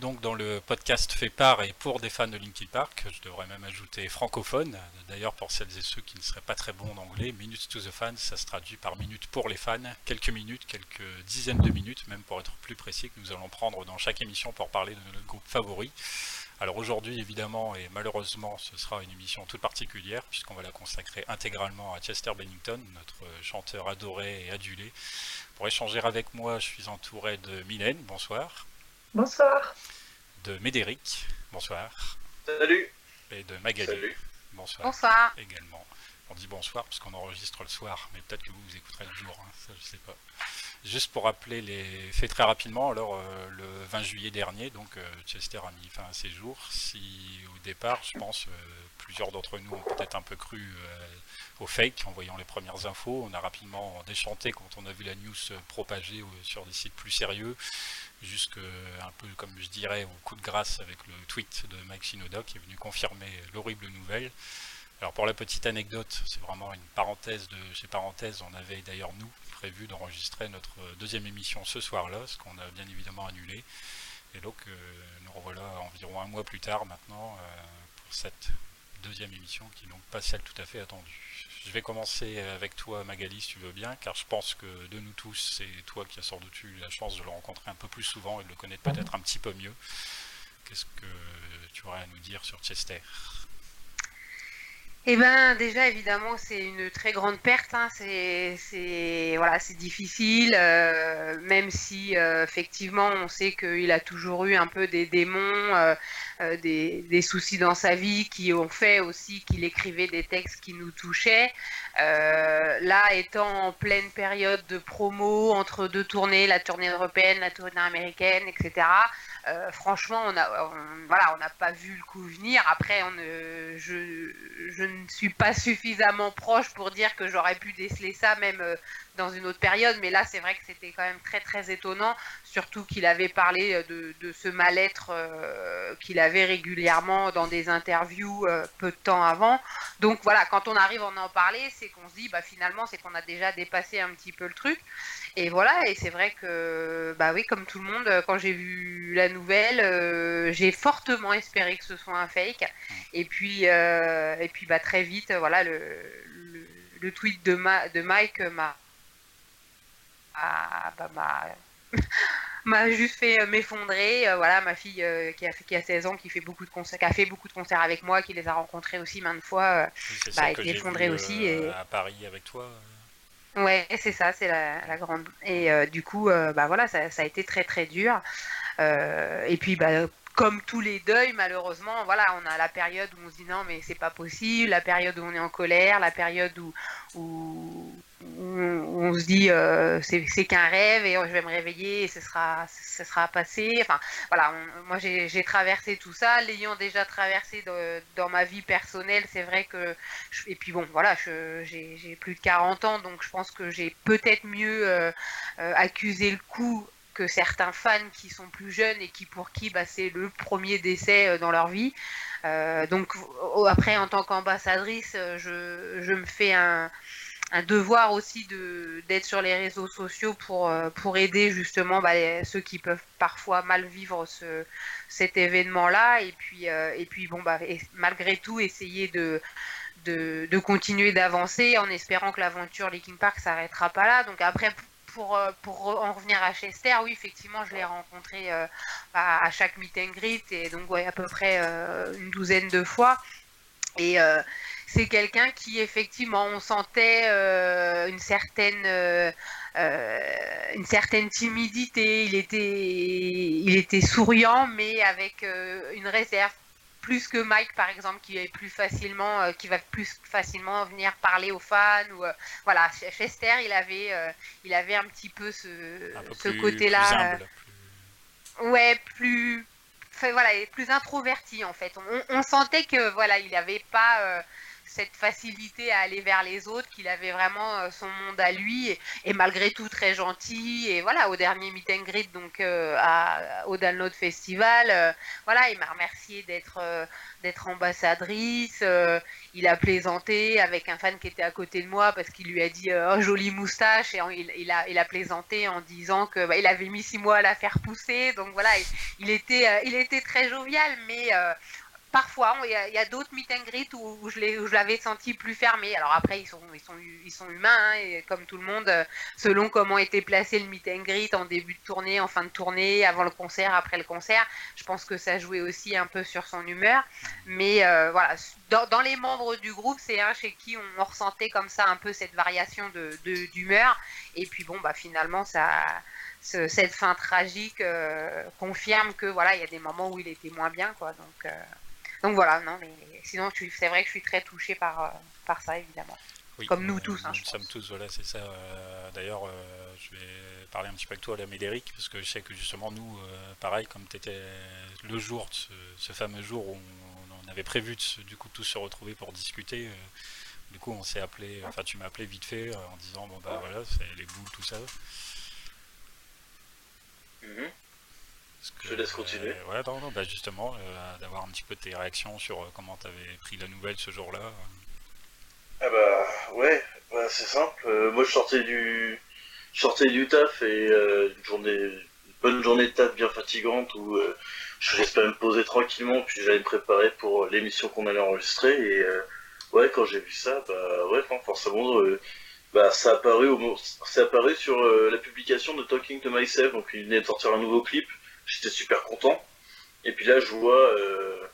Donc dans le podcast fait par et pour des fans de Linkin Park. Je devrais même ajouter francophone. D'ailleurs, pour celles et ceux qui ne seraient pas très bons en anglais, Minutes to the Fans, ça se traduit par minutes pour les fans. Quelques minutes, quelques dizaines de minutes, même pour être plus précis, que nous allons prendre dans chaque émission pour parler de notre groupe favori. Alors aujourd'hui, évidemment, et malheureusement, ce sera une émission toute particulière, puisqu'on va la consacrer intégralement à Chester Bennington, notre chanteur adoré et adulé. Pour échanger avec moi, je suis entouré de Mylène. Bonsoir. Bonsoir. De Médéric, bonsoir. Salut. Et de Magali. Salut. Bonsoir. Bonsoir. Également. On dit bonsoir parce qu'on enregistre le soir, mais peut-être que vous vous écouterez le jour, hein, ça je sais pas. Juste pour rappeler les faits très rapidement, alors euh, le 20 juillet dernier, donc euh, Chester a mis fin à ses jours. Si au départ, je pense, euh, plusieurs d'entre nous ont peut-être un peu cru au fake en voyant les premières infos, on a rapidement déchanté quand on a vu la news propagée sur des sites plus sérieux jusque un peu comme je dirais au coup de grâce avec le tweet de Mike Shinoda qui est venu confirmer l'horrible nouvelle. Alors pour la petite anecdote, c'est vraiment une parenthèse de chez parenthèses, on avait d'ailleurs nous prévu d'enregistrer notre deuxième émission ce soir-là, ce qu'on a bien évidemment annulé. Et donc euh, nous revoilà environ un mois plus tard maintenant euh, pour cette deuxième émission qui n'est donc pas celle tout à fait attendue. Je vais commencer avec toi, Magali, si tu veux bien, car je pense que de nous tous, c'est toi qui as sans doute eu la chance de le rencontrer un peu plus souvent et de le connaître peut-être un petit peu mieux. Qu'est-ce que tu aurais à nous dire sur Chester? Eh ben déjà évidemment c'est une très grande perte, hein. c'est voilà c'est difficile, euh, même si euh, effectivement on sait qu'il a toujours eu un peu des démons, euh, des, soucis dans sa vie qui ont fait aussi qu'il écrivait des textes qui nous touchaient. là étant en pleine période de promo entre deux tournées, la tournée européenne, la tournée américaine, etc. Franchement, on a, voilà, on n'a pas vu le coup venir. Après, on, je, je, ne suis pas suffisamment proche pour dire que j'aurais pu déceler ça même euh, dans une autre période, mais là, c'est vrai que c'était quand même très très étonnant, surtout qu'il avait parlé de, de ce mal-être euh, qu'il avait régulièrement dans des interviews peu de temps avant. Donc voilà, quand on arrive à en parler, c'est qu'on se dit, bah finalement, c'est qu'on a déjà dépassé un petit peu le truc. Et voilà, et c'est vrai que, bah oui, comme tout le monde, quand j'ai vu la nouvelle, euh, j'ai fortement espéré que ce soit un fake. Et puis, euh, et puis bah, très vite, voilà, le, le, tweet de, de Mike m'a bah, m'a juste fait m'effondrer. Euh, voilà, ma fille qui, a, qui a 16 ans, qui fait beaucoup de concerts, qui a fait beaucoup de concerts avec moi, qui les a rencontrés aussi maintes fois, bah, a été effondrée aussi. Et... À Paris avec toi. Ouais, c'est ça, c'est la, grande. Et euh, du coup, euh, bah voilà, ça, a été très très dur. Euh, et puis, bah, comme tous les deuils, malheureusement, voilà, on a la période où on se dit non, mais c'est pas possible, la période où on est en colère, la période où, on se dit euh, c'est qu'un rêve et je vais me réveiller et ce sera, ce sera passé. Enfin, voilà, moi j'ai traversé tout ça, l'ayant déjà traversé dans ma vie personnelle, c'est vrai que. et puis bon, voilà, j'ai plus de 40 ans, donc je pense que j'ai peut-être mieux euh, euh, accusé le coup que certains fans qui sont plus jeunes et qui pour qui bah, c'est le premier décès dans leur vie. donc après, en tant qu'ambassadrice, je, je, me fais un devoir aussi d'être sur les réseaux sociaux pour euh, aider justement bah, ceux qui peuvent parfois mal vivre ce cet événement là et puis euh, et puis bon bah malgré tout essayer de de, de continuer d'avancer en espérant que l'aventure Linkin Park s'arrêtera pas là donc après pour, euh, pour en revenir à Chester, oui, effectivement, je l'ai rencontré à, à, chaque meet and greet, et donc à peu près une douzaine de fois. Et c'est quelqu'un qui effectivement on sentait euh, une certaine euh, une certaine timidité. Il était il était souriant mais avec une réserve plus que Mike par exemple qui est plus facilement qui va plus facilement venir parler aux fans ou voilà Chester il avait il avait un petit peu ce, ce côté là ouais plus voilà, plus introverti en fait. On, sentait que voilà, il n'avait pas euh, cette facilité à aller vers les autres, qu'il avait vraiment euh, son monde à lui et, malgré tout très gentil. Et voilà, au dernier meet and greet donc euh, à, au Download Festival, voilà, il m'a remercié d'être d'être ambassadrice. il a plaisanté avec un fan qui était à côté de moi parce qu'il lui a dit oh, jolie moustache et il, a, il plaisanté en disant que bah, il avait mis six mois à la faire pousser. Donc voilà, il, était, il était très jovial, mais parfois, il y a, d'autres meet and greet où, je l'avais senti plus fermé. Alors après, ils sont, humains, hein, et comme tout le monde, euh, selon comment était placé le meet and greet en début de tournée, en fin de tournée, avant le concert, après le concert, je pense que ça jouait aussi un peu sur son humeur. Mais euh, voilà, dans, les membres du groupe, c'est un chez qui on, ressentait comme ça un peu cette variation d'humeur. Et puis bon, bah finalement, cette fin tragique euh, confirme que voilà il y a des moments où il était moins bien quoi donc donc voilà, non, mais sinon, c'est vrai que je suis très touché par, euh, par ça, évidemment. Comme nous tous. Hein, nous sommes tous, voilà, c'est ça. Euh, d'ailleurs, euh, je vais parler un petit peu avec toi, la Médéric, parce que je sais que justement, nous, pareil, comme tu étais le jour, ce, fameux jour où on, avait prévu de, du coup tous se retrouver pour discuter, du coup, on s'est appelé, enfin, tu m'as appelé vite fait en disant, bon, bah voilà, c'est les boules, tout ça. Je laisse continuer. Euh, ouais, non, non, bah justement, euh, d'avoir un petit peu tes réactions sur euh, comment tu avais pris la nouvelle ce jour-là. Ah bah ouais, bah, c'est simple. moi je sortais du je sortais du taf et une journée bonne journée de taf bien fatigante où j'espérais me poser tranquillement puis j'allais me préparer pour l'émission qu'on allait enregistrer et ouais quand j'ai vu ça bah ouais forcément bah ça a apparu au c'est apparu sur la publication de Talking to Myself donc il venait de sortir un nouveau clip j'étais super content. Et puis là, je vois, euh,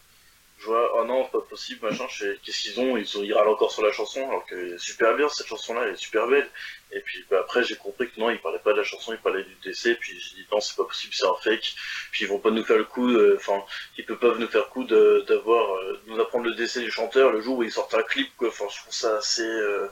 je vois, oh non, pas possible, machin, qu'est-ce qu'ils ont? Ils, râlent encore sur la chanson, alors que super bien cette chanson-là, elle est super belle. Et puis bah, après, j'ai compris que non, ils parlaient pas de la chanson, ils parlaient du DC, puis j'ai dit non, c'est pas possible, c'est un fake. Puis ils vont pas nous faire le coup, enfin, ils peuvent pas nous faire le coup euh, nous apprendre le décès du chanteur le jour où ils sortent un clip, quoi. Enfin, je trouve ça assez, euh,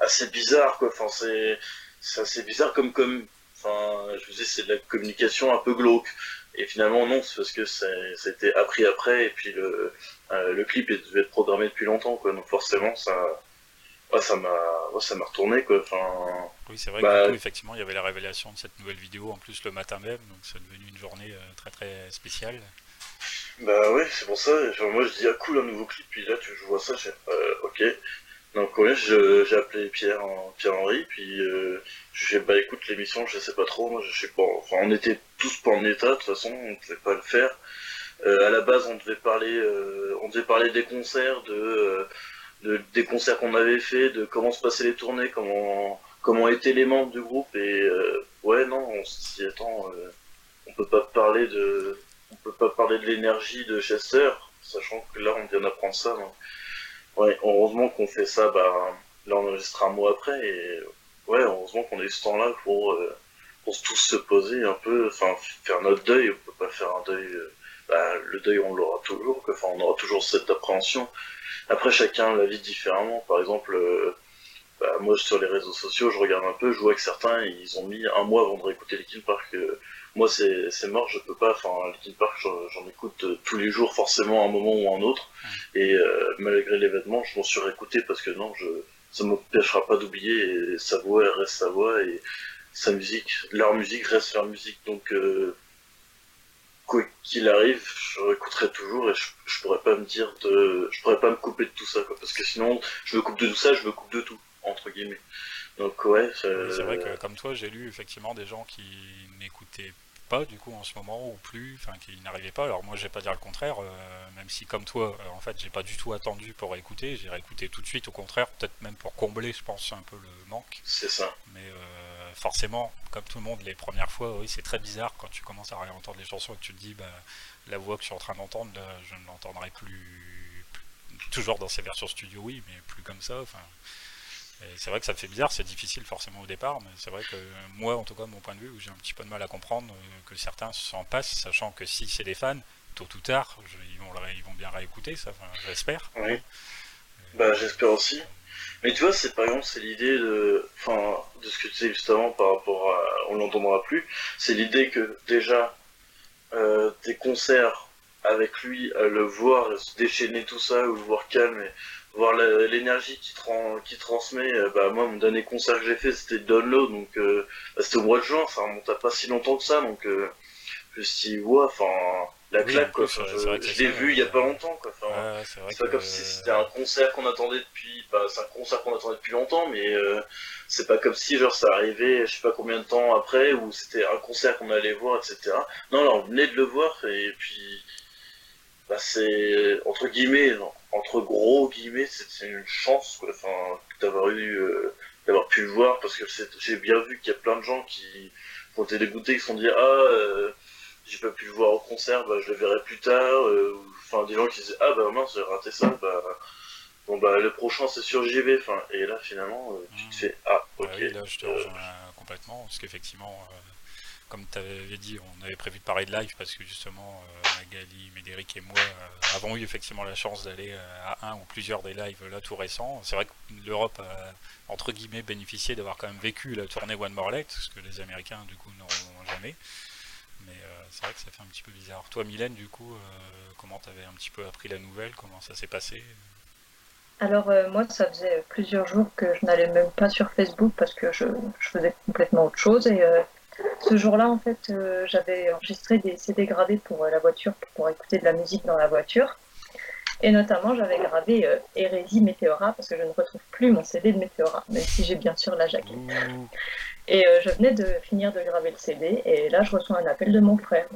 assez bizarre, quoi. Enfin, c'est, c'est assez bizarre comme, comme, Enfin, je vous dis, c'est de la communication un peu glauque. Et finalement, non, c'est parce que c'était appris après, et puis le, euh, le clip devait être programmé depuis longtemps, quoi. Donc forcément, ça, ça m'a, ça m'a retourné, quoi. Enfin, oui, c'est vrai bah, que effectivement, il y avait la révélation de cette nouvelle vidéo en plus le matin même, donc c'est devenu une journée euh, très très spéciale. Bah oui, c'est pour ça. moi, je dis ah cool un nouveau clip, puis là, tu, vois ça, je euh, ok. Donc ouais, j'ai appelé Pierre, Pierre Henry, puis euh, j'ai bah écoute l'émission, je sais pas trop, moi je sais pas, enfin on était tous pas en état de toute façon, on pouvait pas le faire. Euh, à la base, on devait parler, euh, on devait parler des concerts, de, de des concerts qu'on avait fait, de comment se passaient les tournées, comment comment étaient les membres du groupe, et ouais non, on s'y attend, on peut pas parler de, on peut pas parler de l'énergie de Chester, sachant que là on vient d'apprendre ça. Ouais, heureusement qu'on fait ça, bah, là on enregistre un mois après, et ouais, heureusement qu'on a eu ce temps-là pour, euh, pour tous se poser un peu, enfin, faire notre deuil, on peut pas faire un deuil, euh, bah, le deuil on l'aura toujours, enfin, on aura toujours cette appréhension. Après, chacun la vit différemment, par exemple, euh, bah, moi sur les réseaux sociaux, je regarde un peu, je vois que certains, ils ont mis un mois avant de réécouter les Park, moi c'est mort, je peux pas, enfin Linkin Park j'en écoute euh, tous les jours forcément à un moment ou à un autre, et euh, malgré l'événement je m'en suis réécouté parce que non, je, ça m'empêchera pas d'oublier, et sa voix elle reste sa voix, et sa musique, leur musique reste leur musique, donc euh, quoi qu'il arrive, je réécouterai toujours et je, je, pourrais pas me dire de, je pourrais pas me couper de tout ça, quoi, parce que sinon je me coupe de tout ça, je me coupe de tout, entre guillemets. Donc ouais. C'est vrai que comme toi, j'ai lu effectivement des gens qui n'écoutaient pas du coup en ce moment ou plus, enfin qui n'arrivaient pas. Alors moi, je vais pas dire le contraire, euh, même si comme toi, euh, en fait, j'ai pas du tout attendu pour écouter. J'ai réécouté tout de suite. Au contraire, peut-être même pour combler, je pense, un peu le manque. C'est ça. Mais euh, forcément, comme tout le monde, les premières fois, oui, c'est très bizarre quand tu commences à réentendre les chansons et que tu te dis, bah, la voix que je suis en train d'entendre, je ne l'entendrai plus toujours dans ses versions studio, oui, mais plus comme ça. Enfin, c'est vrai que ça fait bizarre, c'est difficile forcément au départ, mais c'est vrai que moi, en tout cas, mon point de vue, j'ai un petit peu de mal à comprendre que certains s'en passent, sachant que si c'est des fans, tôt ou tard, ils, vont, ils vont bien réécouter ça, j'espère. Oui. Bah, j'espère aussi. Mais tu vois, c'est par exemple, c'est l'idée de, enfin, de ce que tu disais justement par rapport à, on l'entendra plus, c'est l'idée que déjà, euh, des concerts avec lui, à le voir se déchaîner tout ça, ou le voir calme, et voir l'énergie qui, qui transmet. Euh, bah, moi, mon dernier concert que j'ai fait, c'était Download, donc euh, bah, c'était au mois de juin, ça remonte à pas si longtemps que ça, donc euh, je me suis dit, ouais, enfin, la claque, quoi. je, l'ai vu il y a pas longtemps, quoi. c'est pas comme si c'était un concert qu'on attendait depuis, bah, c'est un concert qu'on attendait depuis longtemps, mais c'est pas comme si, genre, ça arrivait, je sais pas combien de temps après, ou c'était un concert qu'on allait voir, etc. Non, là, on venait de le voir, et puis, bah, c'est, entre guillemets, entre gros guillemets, c'est une chance, quoi, enfin, d'avoir eu, euh, d'avoir pu le voir, parce que j'ai bien vu qu'il y a plein de gens qui ont été dégoûtés, qui se sont dit, ah, euh, j'ai pas pu le voir au concert, bah, je le verrai plus tard, euh, enfin, des gens qui disaient, ah, bah, mince, j'ai raté ça, bah, bon, bah, le prochain, c'est sur JV, enfin, et là, finalement, tu te fais, ah, ok. oui, là, je te rejoins complètement, parce qu'effectivement, comme tu avais dit, on avait prévu de parler de live parce que justement euh, Magali, Médéric et moi euh, avons eu effectivement la chance d'aller euh, à un ou plusieurs des lives là tout récents. C'est vrai que l'Europe a entre guillemets bénéficié d'avoir quand même vécu la tournée One More Light, ce que les Américains du coup n'auront jamais. Mais c'est vrai que ça fait un petit peu bizarre. Toi Mylène du coup, comment tu avais un petit peu appris la nouvelle? Comment ça s'est passé? Alors moi, ça faisait plusieurs jours que je n'allais même pas sur Facebook parce que je, je faisais complètement autre chose et ce jour-là, en fait, euh, j'avais enregistré des CD gravés pour euh, la voiture, pour écouter de la musique dans la voiture. Et notamment, j'avais gravé euh, Hérésie Météora, parce que je ne retrouve plus mon CD de Météora, même si j'ai bien sûr la jaquette. Et je venais de finir de graver le CD, et là, je reçois un appel de mon frère.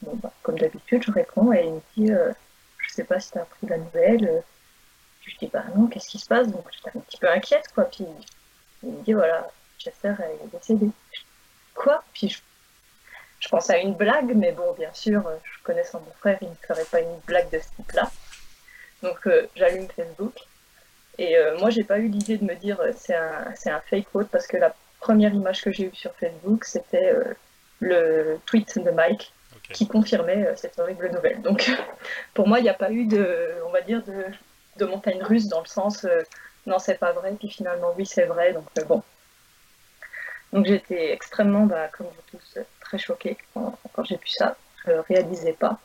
Bah, comme d'habitude, je réponds, et il me dit Je sais pas si tu as appris la nouvelle. Je dis Bah non, qu'est-ce qui se passe? Donc, j'étais un petit peu inquiète, quoi. Puis il me dit Voilà, Chester est décédé quoi Puis je, je pense à une blague, mais bon, bien sûr, je connaissant mon frère, il ne ferait pas une blague de ce type-là. Donc euh, j'allume Facebook. Et euh, moi, j'ai pas eu l'idée de me dire euh, c'est un, un fake quote parce que la première image que j'ai eue sur Facebook, c'était le tweet de Mike qui confirmait cette horrible nouvelle. Donc pour moi, il n'y a pas eu de, on va dire, de, de montagne russe dans le sens non, c'est pas vrai, puis finalement, oui, c'est vrai. Donc bon, donc j'étais extrêmement, bah, comme vous tous, très choquée quand, j'ai vu ça. Je ne réalisais pas.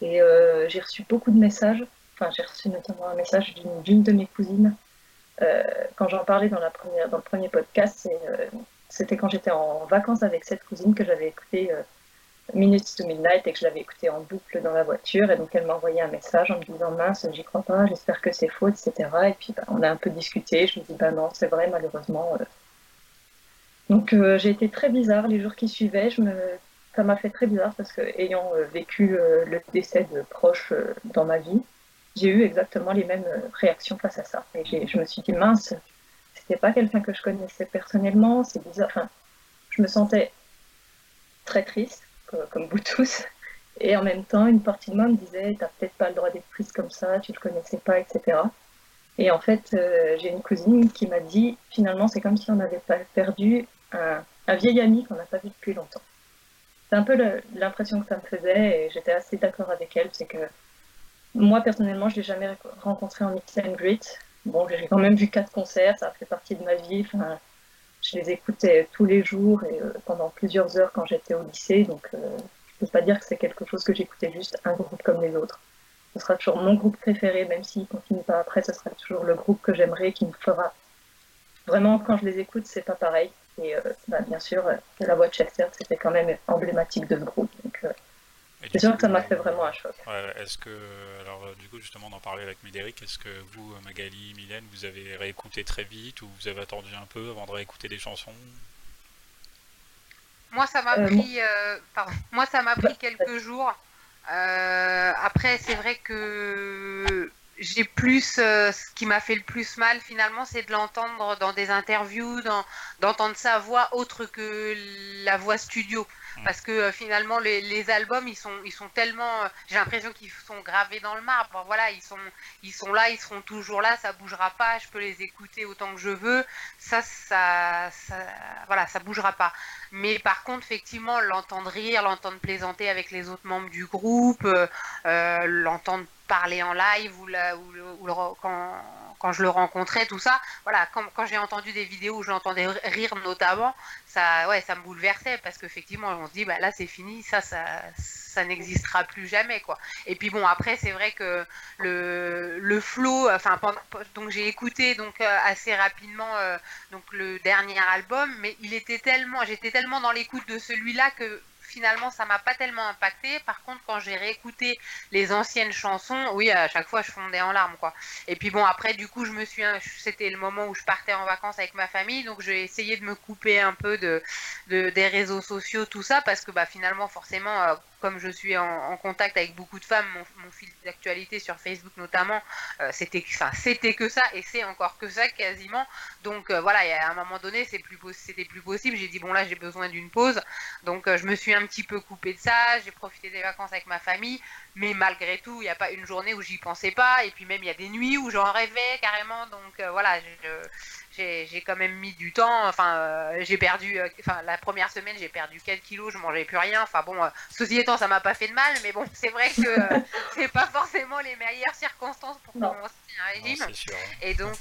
Et euh, j'ai reçu beaucoup de messages. Enfin, j'ai reçu notamment un message d'une de mes cousines. Euh, quand j'en parlais dans, la première, dans le premier podcast, euh, c'était quand j'étais en vacances avec cette cousine que j'avais écouté Minutes to Midnight et que je l'avais écouté en boucle dans la voiture. Et donc elle m'a envoyé un message en me disant mince, j'y crois pas, j'espère que c'est faux, etc. Et puis bah, on a un peu discuté. Je me dis bah non, c'est vrai, malheureusement donc euh, j'ai été très bizarre les jours qui suivaient. Je me... Ça m'a fait très bizarre parce que ayant euh, vécu euh, le décès de proches dans ma vie, j'ai eu exactement les mêmes réactions face à ça. Et je me suis dit mince, c'était pas quelqu'un que je connaissais personnellement, c'est bizarre. Enfin, je me sentais très triste, comme vous tous. Et en même temps, une partie de moi me disait, t'as peut-être pas le droit d'être triste comme ça, tu le connaissais pas, etc. Et en fait, j'ai une cousine qui m'a dit, finalement, c'est comme si on n'avait pas perdu un, vieil ami qu'on n'a pas vu depuis longtemps. C'est un peu l'impression que ça me faisait et j'étais assez d'accord avec elle. C'est que moi, personnellement, je l'ai jamais rencontré en mix and greet. Bon, j'ai quand même vu quatre concerts, ça fait partie de ma vie. Enfin, je les écoutais tous les jours et euh, pendant plusieurs heures quand j'étais au lycée. Donc, euh, je ne peux pas dire que c'est quelque chose que j'écoutais juste un groupe comme les autres. Ce sera toujours mon groupe préféré, même s'il ne continue pas après, ce sera toujours le groupe que j'aimerais, qui me fera. Vraiment, quand je les écoute, c'est pas pareil. Et euh, bah, bien sûr, euh, la voix de Chester, c'était quand même emblématique de ce groupe. Donc, euh, c'est sûr que ça m'a fait vraiment un choc. est-ce que, alors du coup, justement, d'en parler avec Médéric, est-ce que vous, Magali, Mylène, vous avez réécouté très vite ou vous avez attendu un peu avant de réécouter des chansons? Moi, ça m'a pris, pardon, moi, ça m'a pris quelques jours. après, c'est vrai que j'ai plus, ce qui m'a fait le plus mal finalement, c'est de l'entendre dans des interviews, d'entendre sa voix autre que la voix studio. Mm. parce que euh, finalement les, albums ils sont ils sont tellement euh, j'ai l'impression qu'ils sont gravés dans le marbre voilà ils sont ils sont là ils seront toujours là ça bougera pas je peux les écouter autant que je veux ça ça, ça voilà ça bougera pas mais par contre effectivement l'entendre rire l'entendre plaisanter avec les autres membres du groupe euh, l'entendre parler en live ou, ou, ou quand quand je le rencontrais, tout ça, voilà, quand, j'ai entendu des vidéos où je l'entendais rire notamment, ça, ouais, ça me bouleversait parce qu'effectivement, on se dit, bah là, c'est fini, ça, ça, ça n'existera plus jamais, quoi. Et puis bon, après, c'est vrai que le, le flow, enfin, donc j'ai écouté donc euh, assez rapidement euh, donc le dernier album, mais il était tellement, j'étais tellement dans l'écoute de celui-là que finalement, ça m'a pas tellement impacté. Par contre, quand j'ai réécouté les anciennes chansons, oui, à chaque fois, je fondais en larmes, quoi. Et puis bon, après, du coup, je me suis, c'était le moment où je partais en vacances avec ma famille, donc j'ai essayé de me couper un peu de, des réseaux sociaux, tout ça, parce que bah finalement, forcément, euh, comme je suis en, contact avec beaucoup de femmes, mon, fil d'actualité sur Facebook notamment, euh, c'était, que ça et c'est encore que ça quasiment. Donc euh, voilà, à un moment donné, c'était plus possible. J'ai dit bon là, j'ai besoin d'une pause. Donc euh, je me suis un petit peu coupée de ça. J'ai profité des vacances avec ma famille, mais malgré tout, il n'y a pas une journée où j'y pensais pas. Et puis même il y a des nuits où j'en rêvais carrément. Donc voilà, je, j'ai quand même mis du temps. Enfin, euh, j'ai perdu. Euh, enfin, la première semaine, j'ai perdu 4 kilos, je mangeais plus rien. Enfin bon, euh, ceci étant, ça m'a pas fait de mal, mais bon, c'est vrai que c'est pas forcément les meilleures circonstances pour commencer un régime. Et donc,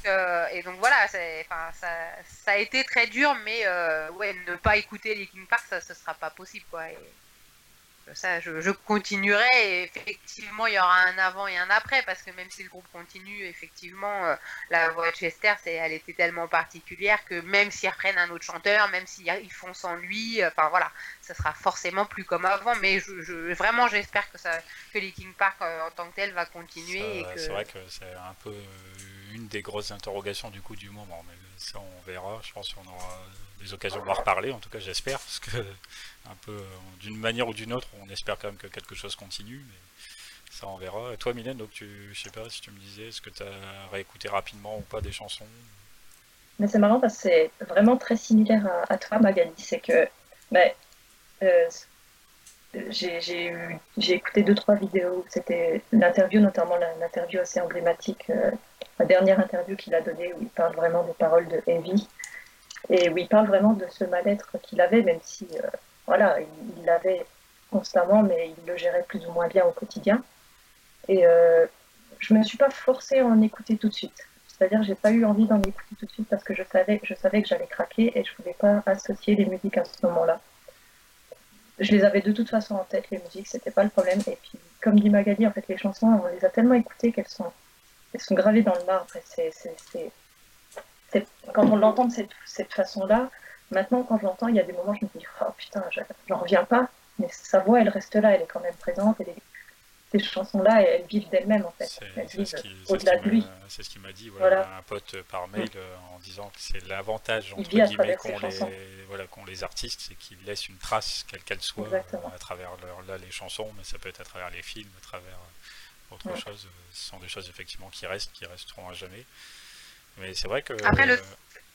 et donc voilà, enfin, ça, ça, a été très dur, mais ouais, ne pas écouter les King Park, ça, ce sera pas possible, quoi ça, je, continuerai et effectivement, il y aura un avant et un après parce que même si le groupe continue, effectivement, euh, la voix de Chester, elle était tellement particulière que même s'ils reprennent un autre chanteur, même s'ils font sans lui, euh, enfin voilà, ça sera forcément plus comme avant. Mais je, vraiment, j'espère que, ça, que les King Park euh, en tant que tel va continuer. C'est vrai que c'est un peu une des grosses interrogations du coup du moment, mais ça on verra. Je pense qu'on aura des occasions de en reparler, en tout cas j'espère, parce que un peu euh, d'une manière ou d'une autre, on espère quand même que quelque chose continue, mais ça on verra. Et toi Mylène, donc tu, je sais pas si tu me disais, est-ce que tu as réécouté rapidement ou pas des chansons Mais c'est marrant parce que c'est vraiment très similaire à, toi Magali, c'est que mais, euh, j'ai écouté deux trois vidéos, c'était l'interview, notamment l'interview assez emblématique, euh, la dernière interview qu'il a donnée où il parle vraiment des paroles de Heavy et où il parle vraiment de ce mal-être qu'il avait, même si voilà, il l'avait constamment, mais il le gérait plus ou moins bien au quotidien. Et euh, je me suis pas forcée à en écouter tout de suite. C'est-à-dire, j'ai pas eu envie d'en écouter tout de suite parce que je savais, je savais que j'allais craquer et je voulais pas associer les musiques à ce moment-là. Je les avais de toute façon en tête, les musiques, c'était pas le problème. Et puis, comme dit Magali, en fait, les chansons, on les a tellement écoutées qu'elles sont, elles sont gravées dans le marbre. quand on l'entend de cette, cette façon-là, Maintenant, quand je l'entends, il y a des moments où je me dis, oh putain, j'en reviens pas, mais sa voix, elle reste là, elle est quand même présente, et ces chansons-là, elles, vivent d'elles-mêmes en fait. au-delà de lui. C'est ce qu'il m'a dit, voilà, un pote par mail euh, en disant que c'est l'avantage entre guillemets qu'ont les, voilà, les artistes, c'est qu'ils laissent une trace, quelle qu'elle soit, à travers leur, là, les chansons, mais ça peut être à travers les films, à travers euh, autre chose. Ce sont des choses effectivement qui restent, qui resteront à jamais. Mais c'est vrai que. Après, le,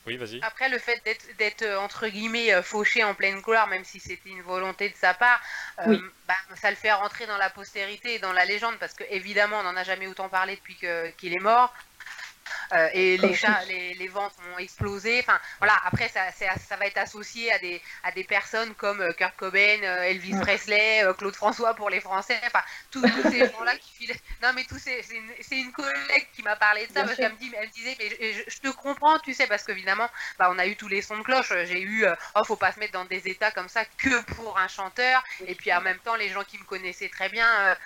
oui, vas-y. Après, le fait d'être euh, entre guillemets euh, fauché en pleine gloire, même si c'était une volonté de sa part, euh, bah, ça le fait rentrer dans la postérité et dans la légende, parce que évidemment, on n'en a jamais autant parlé depuis qu'il est mort. Euh, et les, les, les, ventes ont explosé. Enfin, voilà. Après, ça, ça, va être associé à des, à des personnes comme euh, Kurt Cobain, euh, Elvis Presley, Claude François pour les Français. Enfin, tous, ces gens-là qui filent. Non, mais tous ces, c'est une, collègue qui m'a parlé de ça parce qu'elle me, dit, elle me disait, mais je, te comprends, tu sais, parce qu'évidemment, bah, on a eu tous les sons de cloche. J'ai eu, oh, faut pas se mettre dans des états comme ça que pour un chanteur. Et puis en même temps, les gens qui me connaissaient très bien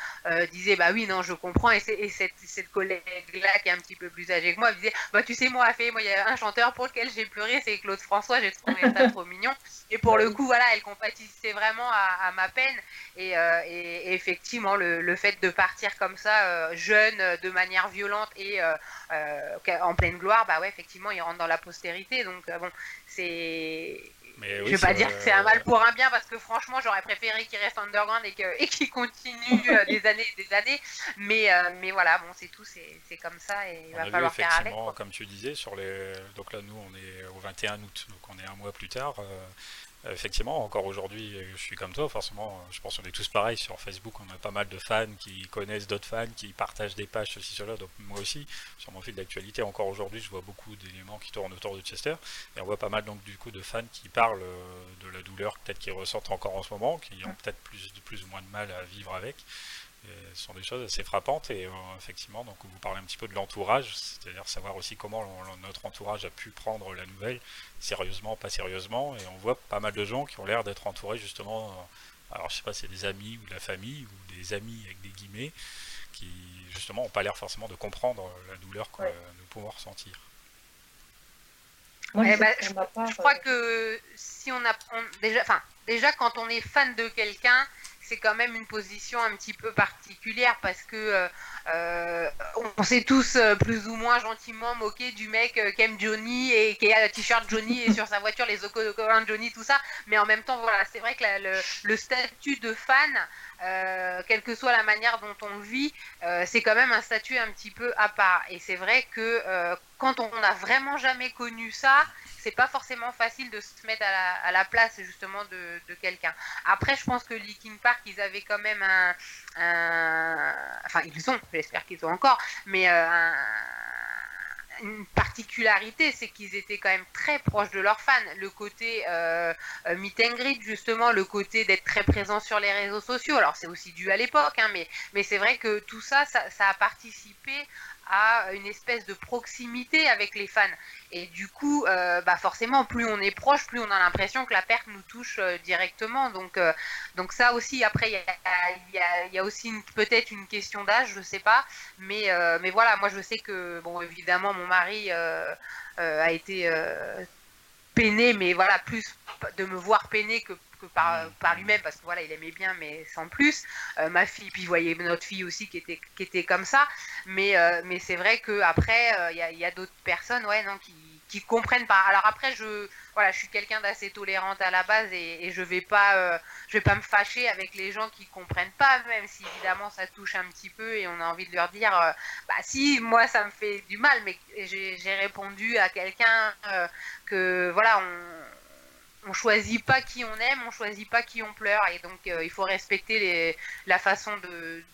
disaient, bah oui, non, je comprends. Et, et cette, cette collègue-là qui est un petit peu plus âgée que moi, disait Bah, tu sais, moi, fait, moi, il y a un chanteur pour lequel j'ai pleuré, c'est Claude François, j'ai trouvé ça trop mignon. Et pour le coup, voilà, elle compatissait vraiment à, ma peine. Euh, et, effectivement, le, fait de partir comme ça, euh, jeune, de manière violente et euh, en pleine gloire, bah ouais, effectivement, il rentre dans la postérité. Donc, bon, c'est Mais je vais pas dire que c'est un mal pour un bien parce que franchement j'aurais préféré qu'il reste underground et qu'il et continue des années et des années. Mais, mais voilà, bon c'est tout, c'est comme ça et il va falloir faire avec. Comme tu disais, sur les... donc là nous on est au 21 août, donc on est un mois plus tard. Euh, effectivement, encore aujourd'hui, je suis comme toi, forcément, je pense qu'on est tous pareils. Sur Facebook, on a pas mal de fans qui connaissent d'autres fans, qui partagent des pages, ceci, cela, donc moi aussi, sur mon fil d'actualité, encore aujourd'hui, je vois beaucoup d'éléments qui tournent autour de Chester, et on voit pas mal donc du coup de fans qui parlent euh, de la douleur peut-être qu'ils ressentent encore en ce moment, qui ont peut-être plus, plus ou moins de mal à vivre avec, ce sont des choses assez frappantes et euh, effectivement, donc vous parlez un petit peu de l'entourage, c'est-à-dire savoir aussi comment notre entourage a pu prendre la nouvelle, sérieusement, pas sérieusement, et on voit pas mal de gens qui ont l'air d'être entourés justement, euh, alors je sais pas si c'est des amis ou de la famille ou des amis avec des guillemets, qui justement n'ont pas l'air forcément de comprendre la douleur que nous pouvons ressentir. Eh ben, je, crois euh, que si on a déjà, enfin déjà quand on est fan de quelqu'un, c'est quand même une position un petit peu particulière parce que euh, euh, on s'est tous euh, plus ou moins gentiment moqué du mec qui aime Johnny et qui a le t-shirt Johnny et sur sa voiture les autocollants Johnny, tout ça. Mais en même temps, voilà, c'est vrai que le, statut de fan, quelle que soit la manière dont on vit, c'est quand même un statut un petit peu à part. Et c'est vrai que quand on n'a vraiment jamais connu ça, c'est pas forcément facile de se mettre à la, place justement de, quelqu'un. Après, je pense que Linkin Park, ils avaient quand même un, enfin ils ont, j'espère qu'ils ont encore, mais euh, une particularité, c'est qu'ils étaient quand même très proches de leurs fans. Le côté euh, euh, meet and greet, justement, le côté d'être très présent sur les réseaux sociaux. Alors, c'est aussi dû à l'époque, hein, mais, mais c'est vrai que tout ça, ça, a participé à une espèce de proximité avec les fans. Et du coup, euh, bah forcément, plus on est proche, plus on a l'impression que la perte nous touche euh, directement. Donc, euh, donc ça aussi, après, il y a, aussi peut-être une question d'âge, je sais pas. Mais, mais voilà, moi je sais que, bon, évidemment, mon mari a été peiné, mais voilà, plus de me voir peiner que par, lui-même parce que voilà il aimait bien mais sans plus. Ma fille puis vous voyez notre fille aussi qui était qui était comme ça. Mais mais c'est vrai que après il y a, d'autres personnes qui, qui comprennent pas. Alors après je voilà je suis quelqu'un d'assez tolérante à la base et, je vais pas je vais pas me fâcher avec les gens qui comprennent pas même si évidemment ça touche un petit peu et on a envie de leur dire bah si moi ça me fait du mal mais j'ai répondu à quelqu'un que voilà on on choisit pas qui on aime, on choisit pas qui on pleure, et donc euh, il faut respecter la façon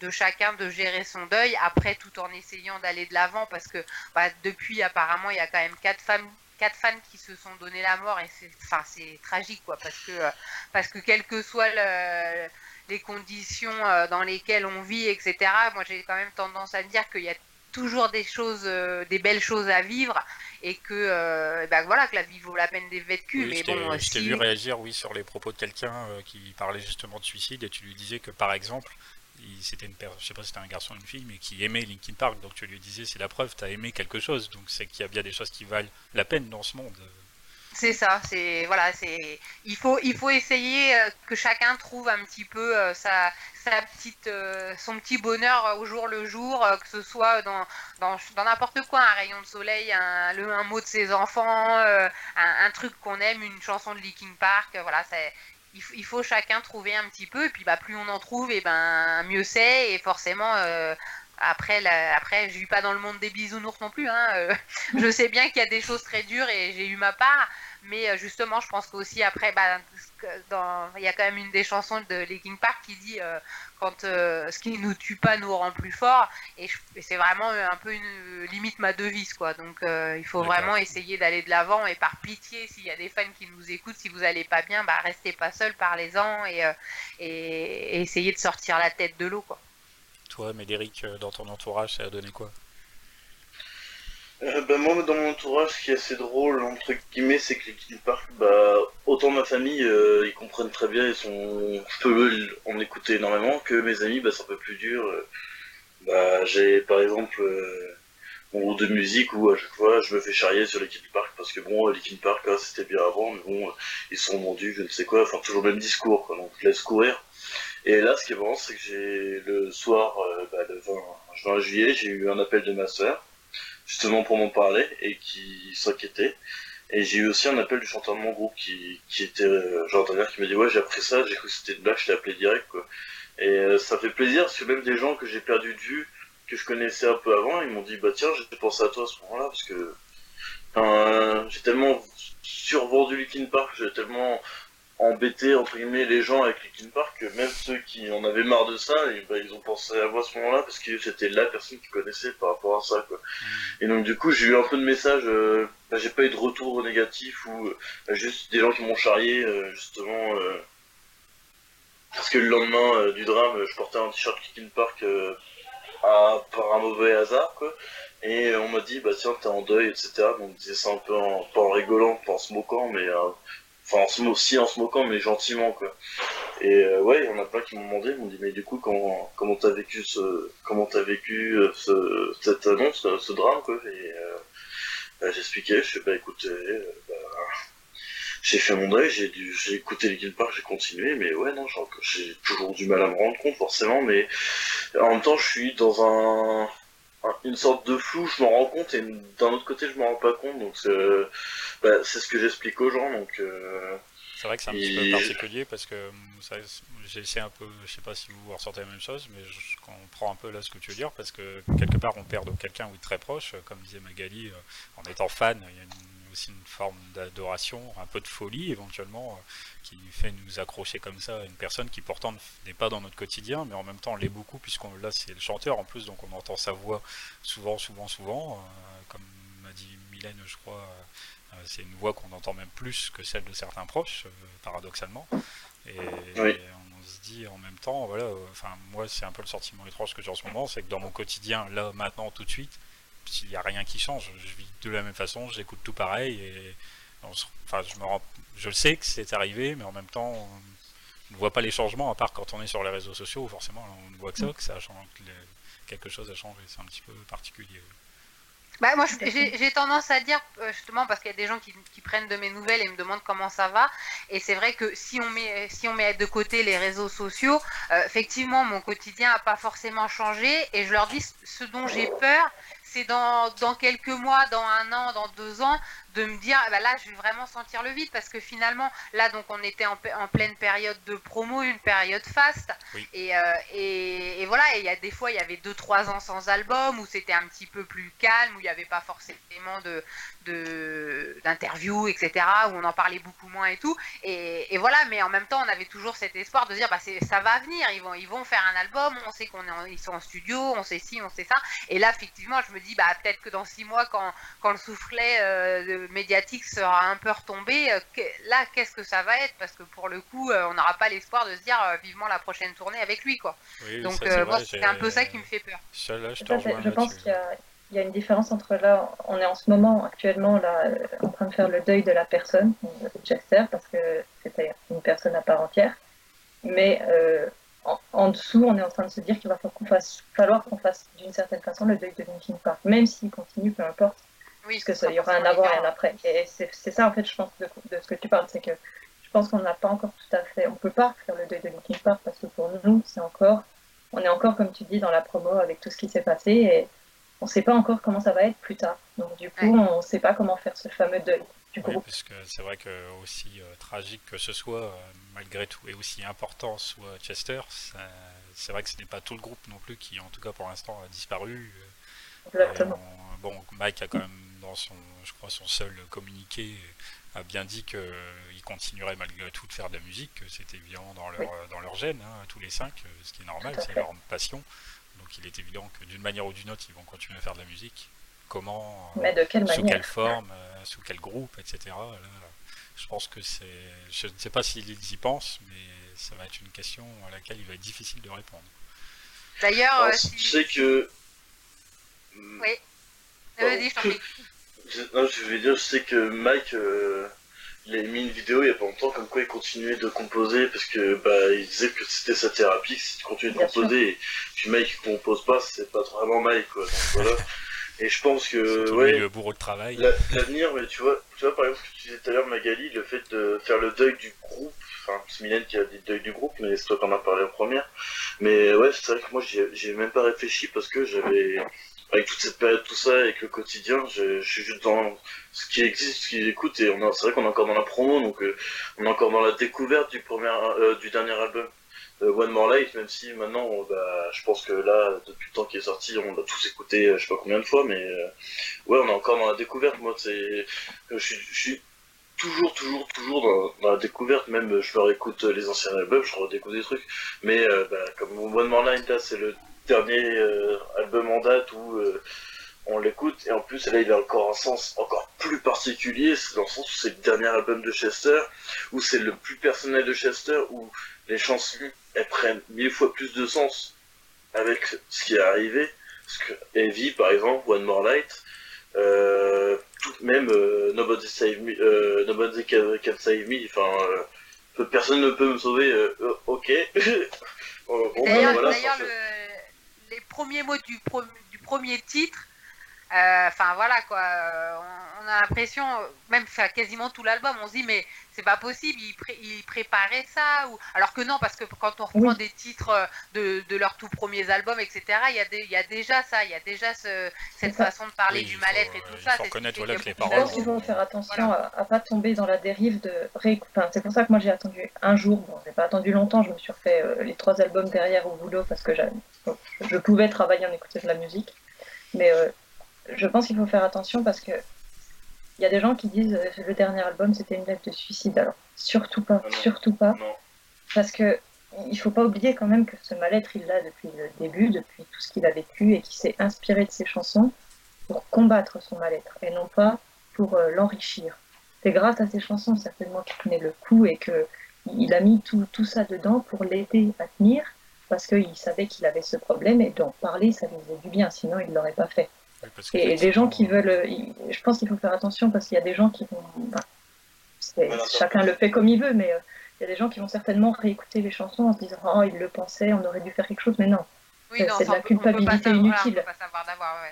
de, chacun de gérer son deuil. Après, tout en essayant d'aller de l'avant, parce que bah, depuis apparemment il y a quand même quatre femmes fans qui se sont donné la mort. Et c'est enfin c'est tragique quoi parce que euh, parce que quelles que soient les conditions euh, dans lesquelles on vit etc moi j'ai quand même tendance à dire qu'il y a toujours des choses, des belles choses à vivre et que, euh, bah, voilà, que la vie vaut la peine d'être vécue. mais bon, je t'ai vu réagir, oui, sur les propos de quelqu'un euh, qui parlait justement de suicide et tu lui disais que, par exemple, c'était une je sais pas si c'était un garçon ou une fille, mais qui aimait Linkin Park, donc tu lui disais c'est la preuve, tu as aimé quelque chose, donc c'est qu'il y a bien des choses qui valent la peine dans ce monde. C'est ça, c'est voilà, c'est il faut il faut essayer euh, que chacun trouve un petit peu euh, sa, sa petite euh, son petit bonheur au jour le jour, que ce soit dans dans n'importe quoi, un rayon de soleil, un, le, un mot de ses enfants, un, truc qu'on aime, une chanson de Linkin Park, voilà, c'est il, faut chacun trouver un petit peu, et puis bah plus on en trouve, et ben mieux c'est, et forcément après, après, je vis pas dans le monde des bisounours non plus. Hein, euh, je sais bien qu'il y a des choses très dures et j'ai eu ma part. Mais euh, justement, je pense qu'aussi après, bah, il y a quand même une des chansons de Linkin Park qui dit euh, quand ce qui nous tue pas nous rend plus fort. Et, c'est vraiment un peu une limite ma devise, quoi. Donc, il faut vraiment essayer d'aller de l'avant. Et par pitié, s'il y a des fans qui nous écoutent, si vous allez pas bien, bah restez pas seul, parlez-en et, et, et essayez de sortir la tête de l'eau, quoi. Toi, Médéric, euh, dans ton entourage, ça a donné quoi? Euh, bah, moi, dans mon entourage, ce qui est assez drôle, entre guillemets, c'est que les Park, bah, autant ma famille, euh, ils comprennent très bien, ils sont, je peux en écouter énormément, que mes amis, bah, c'est un peu plus dur. Bah, j'ai, par exemple, mon groupe de musique où à chaque fois, je me fais charrier sur les Park, parce que bon, les Park, ah, c'était bien avant, mais bon, ils sont vendus, je ne sais quoi, enfin, toujours le même discours, donc je laisse courir. Et là, ce qui est marrant, c'est que j'ai le soir, euh, bah, le 20 juillet, j'ai eu un appel de ma soeur, justement pour m'en parler, et qui s'inquiétait. Et j'ai eu aussi un appel du chanteur de mon groupe qui, qui était euh, genre derrière qui m'a dit ouais j'ai appris ça, j'ai cru que c'était une blague, je t'ai appelé direct quoi. Et euh, ça fait plaisir parce que même des gens que j'ai perdu de vue, que je connaissais un peu avant, ils m'ont dit bah tiens j'ai pensé à toi à ce moment-là parce que j'ai tellement survendu Linkin Park, j'ai tellement embêté entre guillemets les gens avec Linkin Park même ceux qui en avaient marre de ça, et, bah, ils ont pensé à moi à ce moment-là parce que j'étais la personne qui connaissait par rapport à ça quoi. Et donc du coup j'ai eu un peu de messages, euh, bah, j'ai pas eu de retour négatif ou euh, juste des gens qui m'ont charrié euh, justement parce que le lendemain du drame je portais un t-shirt Linkin Park à- par un mauvais hasard quoi. Et on m'a dit bah tiens t'es en deuil etc. Donc on disait ça un peu en, pas en rigolant, pas en se moquant mais euh, enfin en aussi en se moquant mais gentiment quoi. Et euh, ouais, il y en a plein qui m'ont demandé, ils m'ont dit mais du coup comment comment t'as vécu ce comment t'as vécu euh, ce, cette annonce, euh, ce drame quoi. Et euh, bah, j'expliquais, je fais bah écoutez, euh, bah, j'ai fait mon deuil, j'ai j'ai écouté Linkin Park, j'ai continué, mais ouais non, j'ai- toujours du mal à me rendre compte forcément, mais en même temps je suis dans un- une sorte de flou, je m'en rends compte et d'un autre côté je m'en rends pas compte, donc euh, bah, c'est ce que j'explique aux gens, donc euh, C'est vrai que c'est un Et- petit peu particulier parce que hum, j'ai essayé un peu, je sais pas si vous ressentez la même chose, mais je comprends un peu là ce que tu veux dire parce que quelque part on perd donc quelqu'un oui, très proche, comme disait Magali, euh, en étant fan, il y a une- aussi une forme d'adoration, un peu de folie éventuellement, euh, qui fait nous accrocher comme ça à une personne qui pourtant n'est pas dans notre quotidien, mais en même temps l'est beaucoup puisqu'on là c'est le chanteur en plus, donc on entend sa voix souvent, souvent, souvent, euh, comme m'a dit Mylène, je crois. euh, c'est une voix qu'on entend même plus que celle de certains proches, paradoxalement. Et, Oui. on se dit en même temps, voilà, enfin moi c'est un peu le sentiment étrange que j'ai en ce moment, c'est que dans mon quotidien, là, maintenant, tout de suite, il n'y a rien qui change. Je vis de la même façon, j'écoute tout pareil et on se- enfin je me rends, je le sais que c'est arrivé, mais en même temps, on ne voit pas les changements à part quand on est sur les réseaux sociaux. où Forcément, on ne voit que ça, que ça a changé, que les- quelque chose a changé. C'est un petit peu particulier. Bah, moi, j'ai tendance à dire, euh, justement, parce qu'il y a des gens qui, qui prennent de mes nouvelles et me demandent comment ça va. Et c'est vrai que si on met, si on met de côté les réseaux sociaux, euh, effectivement, mon quotidien n'a pas forcément changé. Et je leur dis, ce dont j'ai peur, c'est dans, quelques mois, dans un an, dans deux ans, de me dire, bah là, je vais vraiment sentir le vide. Parce que finalement, là, donc, on était en, en pleine période de promo, une période faste. Oui. Et, euh, et, et voilà, et il y a des fois, il y avait deux, trois ans sans album, où c'était un petit peu plus calme, où il n'y avait pas forcément de de- d'interviews, etc., où on en parlait beaucoup moins et tout. Et, et voilà, mais en même temps, on avait toujours cet espoir de dire, bah, ça va venir, ils vont, ils vont faire un album, on sait qu'on est en- ils sont en studio, on sait ci, on sait ça. Et là, effectivement, je me dis, bah, peut-être que dans six mois, quand, quand le soufflet euh, médiatique sera un peu retombé, euh, là, qu'est-ce que ça va être? Parce que pour le coup, euh, on n'aura pas l'espoir de se dire euh, vivement la prochaine tournée avec lui, quoi. Oui, Donc, ça, euh, moi, c'est un peu ça qui me fait peur. Ça, là, je pense qu'il y a, il y a une différence entre là, on est en ce moment actuellement là, en train de faire le deuil de la personne, Chester, parce que c'était une personne à part entière. Mais euh, en, en dessous, on est en train de se dire qu'il va falloir qu'on fasse, falloir qu'on fasse d'une certaine façon le deuil de Linkin Park, même s'il continue, peu importe, Oui, parce que ça, il y aura un avant et un après. Et c'est ça en fait, je pense, de, de ce que tu parles, c'est que je pense qu'on n'a pas encore tout à fait, on peut pas faire le deuil de Linkin Park parce que pour nous, c'est encore, on est encore comme tu dis dans la promo avec tout ce qui s'est passé et on ne sait pas encore comment ça va être plus tard. Donc du coup, Ouais. on ne sait pas comment faire ce fameux deuil du Oui, groupe. parce que c'est vrai que aussi euh, tragique que ce soit, euh, malgré tout, et aussi important soit Chester, c'est vrai que ce n'est pas tout le groupe non plus qui, en tout cas pour l'instant, a disparu. Exactement. Et on- bon, Mike a quand même, dans son, je crois, son seul communiqué, a bien dit qu'il continuerait malgré tout de faire de la musique, que c'était évident dans leur, Oui. dans leur gène, hein, tous les cinq, euh, ce qui est normal, c'est leur passion. Donc il est évident que d'une manière ou d'une autre, ils vont continuer à faire de la musique. Comment, euh, Mais de quelle sous manière quelle forme, euh, sous quel groupe, etc. Là, je pense que c'est. Je ne sais pas s'ils y pensent, mais ça va être une question à laquelle il va être difficile de répondre. D'ailleurs, euh, je si... sais que. Oui. Euh, Vas-y, je t'en prie. Je- Non, je vais dire, je sais que Mike, euh, il a mis une vidéo il y a pas longtemps comme quoi il continuait de composer parce que bah il disait que c'était sa thérapie, que si tu continues de Bien composer et puis Mike il compose pas, c'est pas vraiment Mike quoi. Donc voilà. Et je pense que ouais, le bourreau de travail. la- l'avenir, mais tu vois, tu vois par exemple ce que tu disais tout à l'heure Magali, le fait de faire le deuil du groupe, enfin c'est Mylène qui a dit deuil du groupe, mais c'est toi qui en as parlé en première. Mais ouais, c'est vrai que moi j'ai même pas réfléchi parce que j'avais avec toute cette période, tout ça, avec le quotidien, je, suis juste dans ce qui existe, ce qui écoute, et on c'est vrai qu'on est encore dans la promo, donc euh, on est encore dans la découverte du premier, euh, du dernier album. One More Light, même si maintenant, je pense que là, depuis le temps qu'il est sorti, on l'a tous écouté, je sais pas combien de fois, mais ouais, on est encore dans la découverte. Moi, c'est, je suis, toujours, toujours, toujours dans, la découverte. Même je leur écoute les anciens albums, je redécouvre des trucs. Mais bah, comme One More Light, là, c'est le dernier euh, album en date où euh, on l'écoute, et en plus là il a encore un sens encore plus particulier, c'est dans le sens où c'est le dernier album de Chester, où c'est le plus personnel de Chester, où les chansons elles prennent mille fois plus de sens avec ce qui est arrivé. Parce que Heavy par exemple, One More Light, euh, même Nobody Save Me, Nobody can, Save Me, enfin personne ne peut me sauver, ok. D'ailleurs, le les premiers mots du, premier titre, enfin voilà quoi, on, a l'impression, même quasiment tout l'album, on se dit mais c'est pas possible, ils, préparaient ça ou alors que non parce que quand on reprend des titres euh, de, leurs tout premiers albums etc, il y a, il y a déjà ça, il y a déjà cette façon de parler du mal-être et tout ça. Il faut connaître voilà, les paroles. Il faut faire attention à, à, pas tomber dans la dérive de enfin, c'est pour ça que moi j'ai attendu un jour, bon j'ai pas attendu longtemps, je me suis refait euh, les trois albums derrière au boulot parce que je pouvais travailler en écoutant de la musique, mais je pense qu'il faut faire attention parce que il y a des gens qui disent que euh, le dernier album c'était une lettre de suicide. Alors surtout pas, ah surtout pas, parce que il faut pas oublier quand même que ce mal-être il l'a depuis le début, depuis tout ce qu'il a vécu et qu'il s'est inspiré de ses chansons pour combattre son mal-être et non pas pour euh, l'enrichir. C'est grâce à ses chansons certainement qu'il tenait le coup et que il a mis tout, tout ça dedans pour l'aider à tenir parce qu'il savait qu'il avait ce problème et d'en parler ça lui faisait du bien, sinon il ne l'aurait pas fait et des gens qui veulent. Je pense qu'il faut faire attention parce qu'il y a des gens qui vont. chacun le fait comme il veut, mais euh, il y a des gens qui vont certainement réécouter les chansons en se disant Oh, il le pensait, on aurait dû faire quelque chose, mais non. c'est de la culpabilité inutile.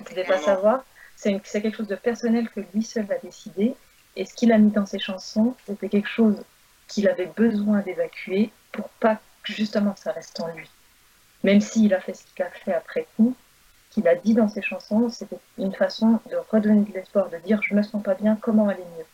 on ne pas savoir. C'est quelque chose de personnel que lui seul va décider. Et ce qu'il a mis dans ses chansons, c'était quelque chose qu'il avait besoin d'évacuer pour pas que justement ça reste en lui. Même s'il a fait ce qu'il a fait après coup, qu'il a dit dans ses chansons, c'était une façon de redonner de l'espoir, de dire je me sens pas bien, comment aller mieux.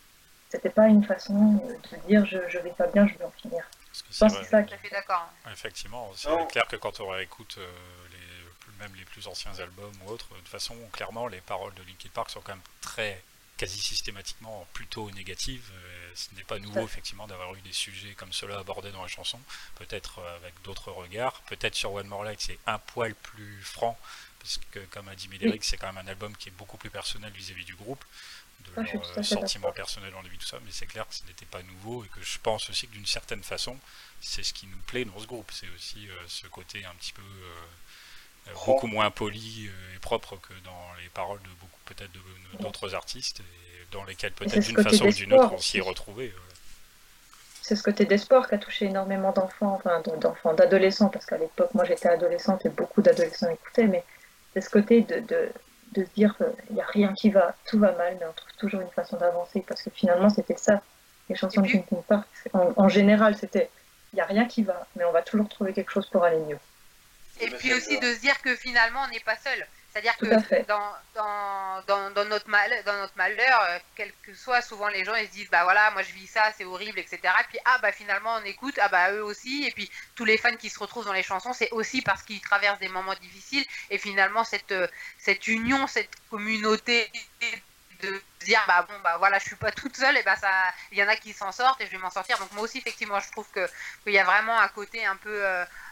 C'était pas une façon de dire je, je vais pas bien, je vais en finir. Je pense que c'est ça. fait d'accord. Effectivement, c'est clair que quand on réécoute euh, les, même les plus anciens albums ou autres, de toute façon, clairement, les paroles de Linkin Park sont quand même très quasi systématiquement plutôt négatives. ce n'est pas nouveau effectivement d'avoir eu des sujets comme cela abordés dans la chanson, peut-être euh, avec d'autres regards. Peut-être sur One More Light c'est un poil plus franc parce que comme a dit Médéric, c'est quand même un album qui est beaucoup plus personnel vis-à-vis du groupe, de ah, leurs sentiments personnels en lui, tout ça, mais c'est clair que ce n'était pas nouveau et que je pense aussi que d'une certaine façon, c'est ce qui nous plaît dans ce groupe, c'est aussi euh, ce côté un petit peu euh, euh, beaucoup moins poli et propre que dans les paroles de beaucoup peut-être d'autres artistes et dans lesquels peut-être d'une façon ou d'une autre on s'y est retrouvé. c'est ce côté d'espoir qui a touché énormément d'enfants, enfin d'enfants, d'adolescents, parce qu'à l'époque, moi j'étais adolescente et beaucoup d'adolescents écoutaient, mais c'est ce côté de, de, de se dire qu'il n'y a rien qui va, tout va mal, mais on trouve toujours une façon d'avancer, parce que finalement, c'était ça, les chansons de Linkin Park. En, en général, c'était il n'y a rien qui va, mais on va toujours trouver quelque chose pour aller mieux. Et puis aussi de se dire que finalement, on n'est pas seul. C'est-à-dire que dans, dans, dans, notre mal, dans notre malheur, euh, quel que soit, souvent les gens ils se disent bah voilà, moi je vis ça, c'est horrible, etc. Et puis ah bah finalement on écoute, ah bah eux aussi. Et puis tous les fans qui se retrouvent dans les chansons, c'est aussi parce qu'ils traversent des moments difficiles. Et finalement cette, euh, cette union, cette communauté de dire bah bon bah voilà je suis pas toute seule et bah ça il y en a qui s'en sortent et je vais m'en sortir donc moi aussi effectivement je trouve que qu'il y a vraiment un côté un peu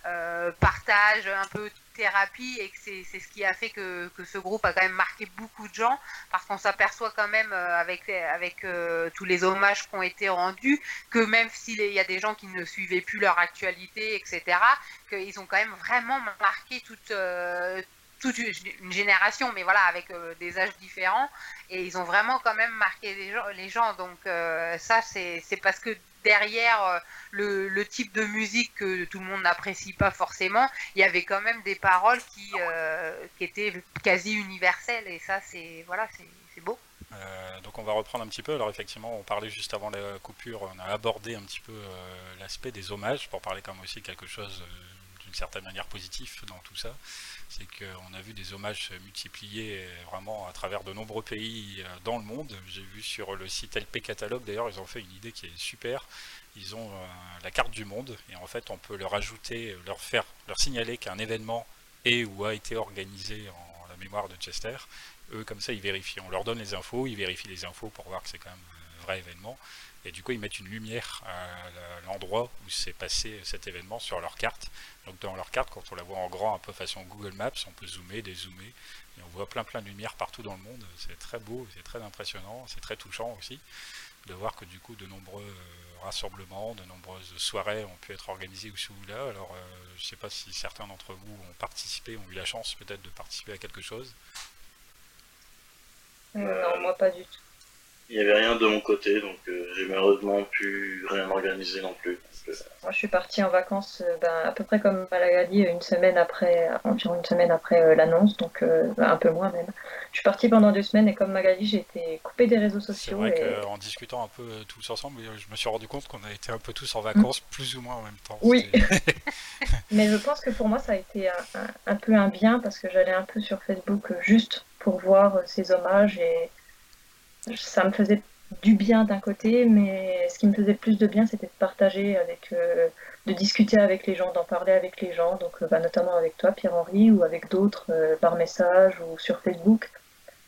euh, partage un peu thérapie et que c'est ce qui a fait que, que, ce groupe a quand même marqué beaucoup de gens parce qu'on s'aperçoit quand même euh, avec, avec euh, tous les hommages qui ont été rendus que même s'il y a des gens qui ne suivaient plus leur actualité, etc., qu'ils ont quand même vraiment marqué toute, euh, toute une génération, mais voilà, avec des âges différents, et ils ont vraiment quand même marqué les gens. Les gens donc ça, c'est parce que derrière euh, le, type de musique que tout le monde n'apprécie pas forcément, il y avait quand même des paroles qui, euh, étaient quasi universelles et ça c'est voilà c'est beau. Euh, donc on va reprendre un petit peu. Alors effectivement, on parlait juste avant la coupure, on a abordé un petit peu l'aspect des hommages pour parler comme aussi quelque chose d'une certaine manière positif dans tout ça, c'est qu'on a vu des hommages se multiplier vraiment à travers de nombreux pays euh, dans le monde. J'ai vu sur le site LP Catalogue, d'ailleurs, ils ont fait une idée qui est super. Ils ont euh, la carte du monde et en fait, on peut leur ajouter, leur faire, leur signaler qu'un événement est ou a été organisé en la mémoire de Chester. Eux, comme ça, ils vérifient. On leur donne les infos, ils vérifient les infos pour voir que c'est quand même un vrai événement. Et du coup, ils mettent une lumière à l'endroit où s'est passé cet événement sur leur carte. Donc dans leur carte, quand on la voit en grand, un peu façon Google Maps, on peut zoomer, dézoomer, et on voit plein plein de lumière partout dans le monde. C'est très beau, c'est très impressionnant, c'est très touchant aussi de voir que du coup de nombreux euh, rassemblements, de nombreuses soirées ont pu être organisées ou ou là. Alors euh, je ne sais pas si certains d'entre vous ont participé, ont eu la chance peut-être de participer à quelque chose. Non, moi pas du tout. Il n'y avait rien de mon côté, donc j'ai malheureusement pu rien organiser non plus. Moi, je suis partie en vacances euh, ben, à peu près comme Malagali, une semaine après, environ une semaine après euh, l'annonce, donc euh, ben, un peu moins même. Je suis partie pendant deux semaines et comme Magali, j'ai été coupée des réseaux sociaux. C'est vrai qu'en discutant un peu tous ensemble, je me suis rendu compte qu'on a été un peu tous en vacances, mm. plus ou moins en même temps. Oui. Mais je pense que pour moi, ça a été un, peu un bien parce que j'allais un peu sur Facebook juste pour voir ces hommages et ça me faisait du bien d'un côté, mais ce qui me faisait plus de bien, c'était de partager avec, euh, de discuter avec les gens, d'en parler avec les gens, donc euh, bah, notamment avec toi, Pierre-Henri, ou avec d'autres euh, par message ou sur Facebook.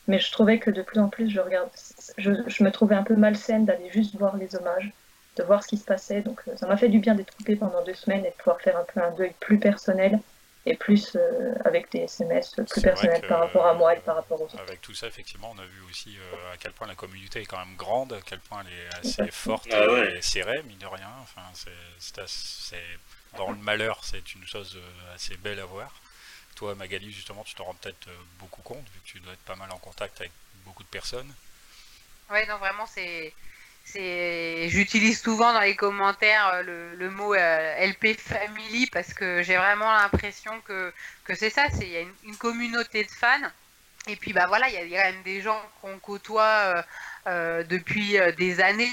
Mais je trouvais que de plus en plus, je regarde, je, je me trouvais un peu malsaine d'aller juste voir les hommages, de voir ce qui se passait. Donc ça m'a fait du bien d'être coupée pendant deux semaines et de pouvoir faire un peu un deuil plus personnel et plus euh, avec des SMS plus personnels par rapport à moi et par rapport aux autres. Avec tout ça, effectivement, on a vu aussi euh, à quel point la communauté est quand même grande, à quel point elle est assez forte ah et serrée, mine de rien. Enfin, c'est, dans le malheur, c'est une chose euh, assez belle à voir. Toi, Magali, justement, tu te rends peut-être beaucoup compte, vu que tu dois être pas mal en contact avec beaucoup de personnes. Oui, non, vraiment, c'est j'utilise souvent dans les commentaires euh, le, mot euh, LP Family parce que j'ai vraiment l'impression que, que c'est ça, il y a une, communauté de fans. Et puis bah voilà, il y, a quand même des gens qu'on côtoie euh, depuis des années,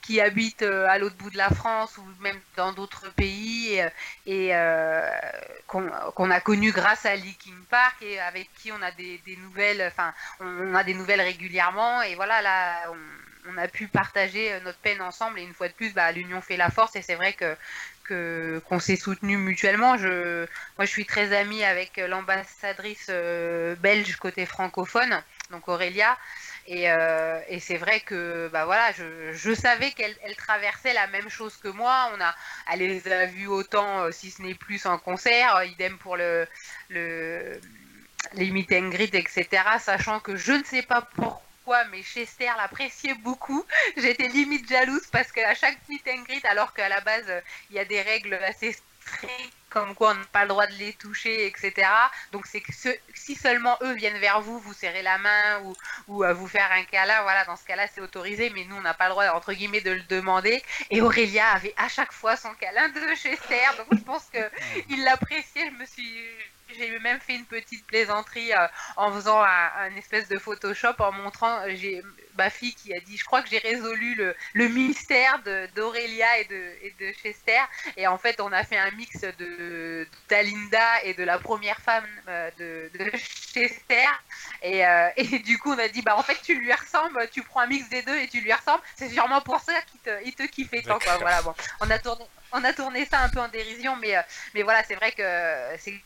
qui habitent à l'autre bout de la France ou même dans d'autres pays et, qu'on a connu grâce à Linkin Park et avec qui on a des, des nouvelles, enfin on, a des nouvelles régulièrement. Et voilà là on, on a pu partager euh, notre peine ensemble et une fois de plus, bah, l'union fait la force et c'est vrai que qu'on s'est soutenu mutuellement. Moi, je suis très amie avec l'ambassadrice euh, belge côté francophone, donc Aurélia. Et, euh, c'est vrai que bah voilà, je, savais qu'elle traversait la même chose que moi. On a, elle les a vues autant, si ce n'est plus, en concert. Idem pour le, le les meet and greet, etc. Sachant que je ne sais pas pourquoi mais Chester l'appréciait beaucoup. J'étais limite jalouse parce qu'à chaque meet and greet, alors qu'à la base, il y a des règles assez strictes comme quoi on n'a pas le droit de les toucher, etc. Donc c'est que si seulement eux viennent vers vous, vous serrez la main ou, ou euh, vous faire un câlin, voilà, dans ce cas-là c'est autorisé, mais nous on n'a pas le droit entre guillemets de le demander. Et Aurélia avait à chaque fois son câlin de Chester, donc je pense qu'il l'appréciait. Je me suis j'ai même fait une petite plaisanterie euh, en faisant un, espèce de Photoshop en montrant euh, j'ai ma fille qui a dit je crois que j'ai résolu le, le mystère d'Aurélia et de, et de Chester. Et en fait on a fait un mix de d'Alinda et de la première femme euh, de, de Chester. Et, et, du coup on a dit bah en fait tu lui ressembles tu prends un mix des deux et tu lui ressembles. C'est sûrement pour ça qu'il te, il te kiffait tant quoi. Voilà bon. On a tourné on a tourné ça un peu en dérision mais mais voilà c'est vrai que c'est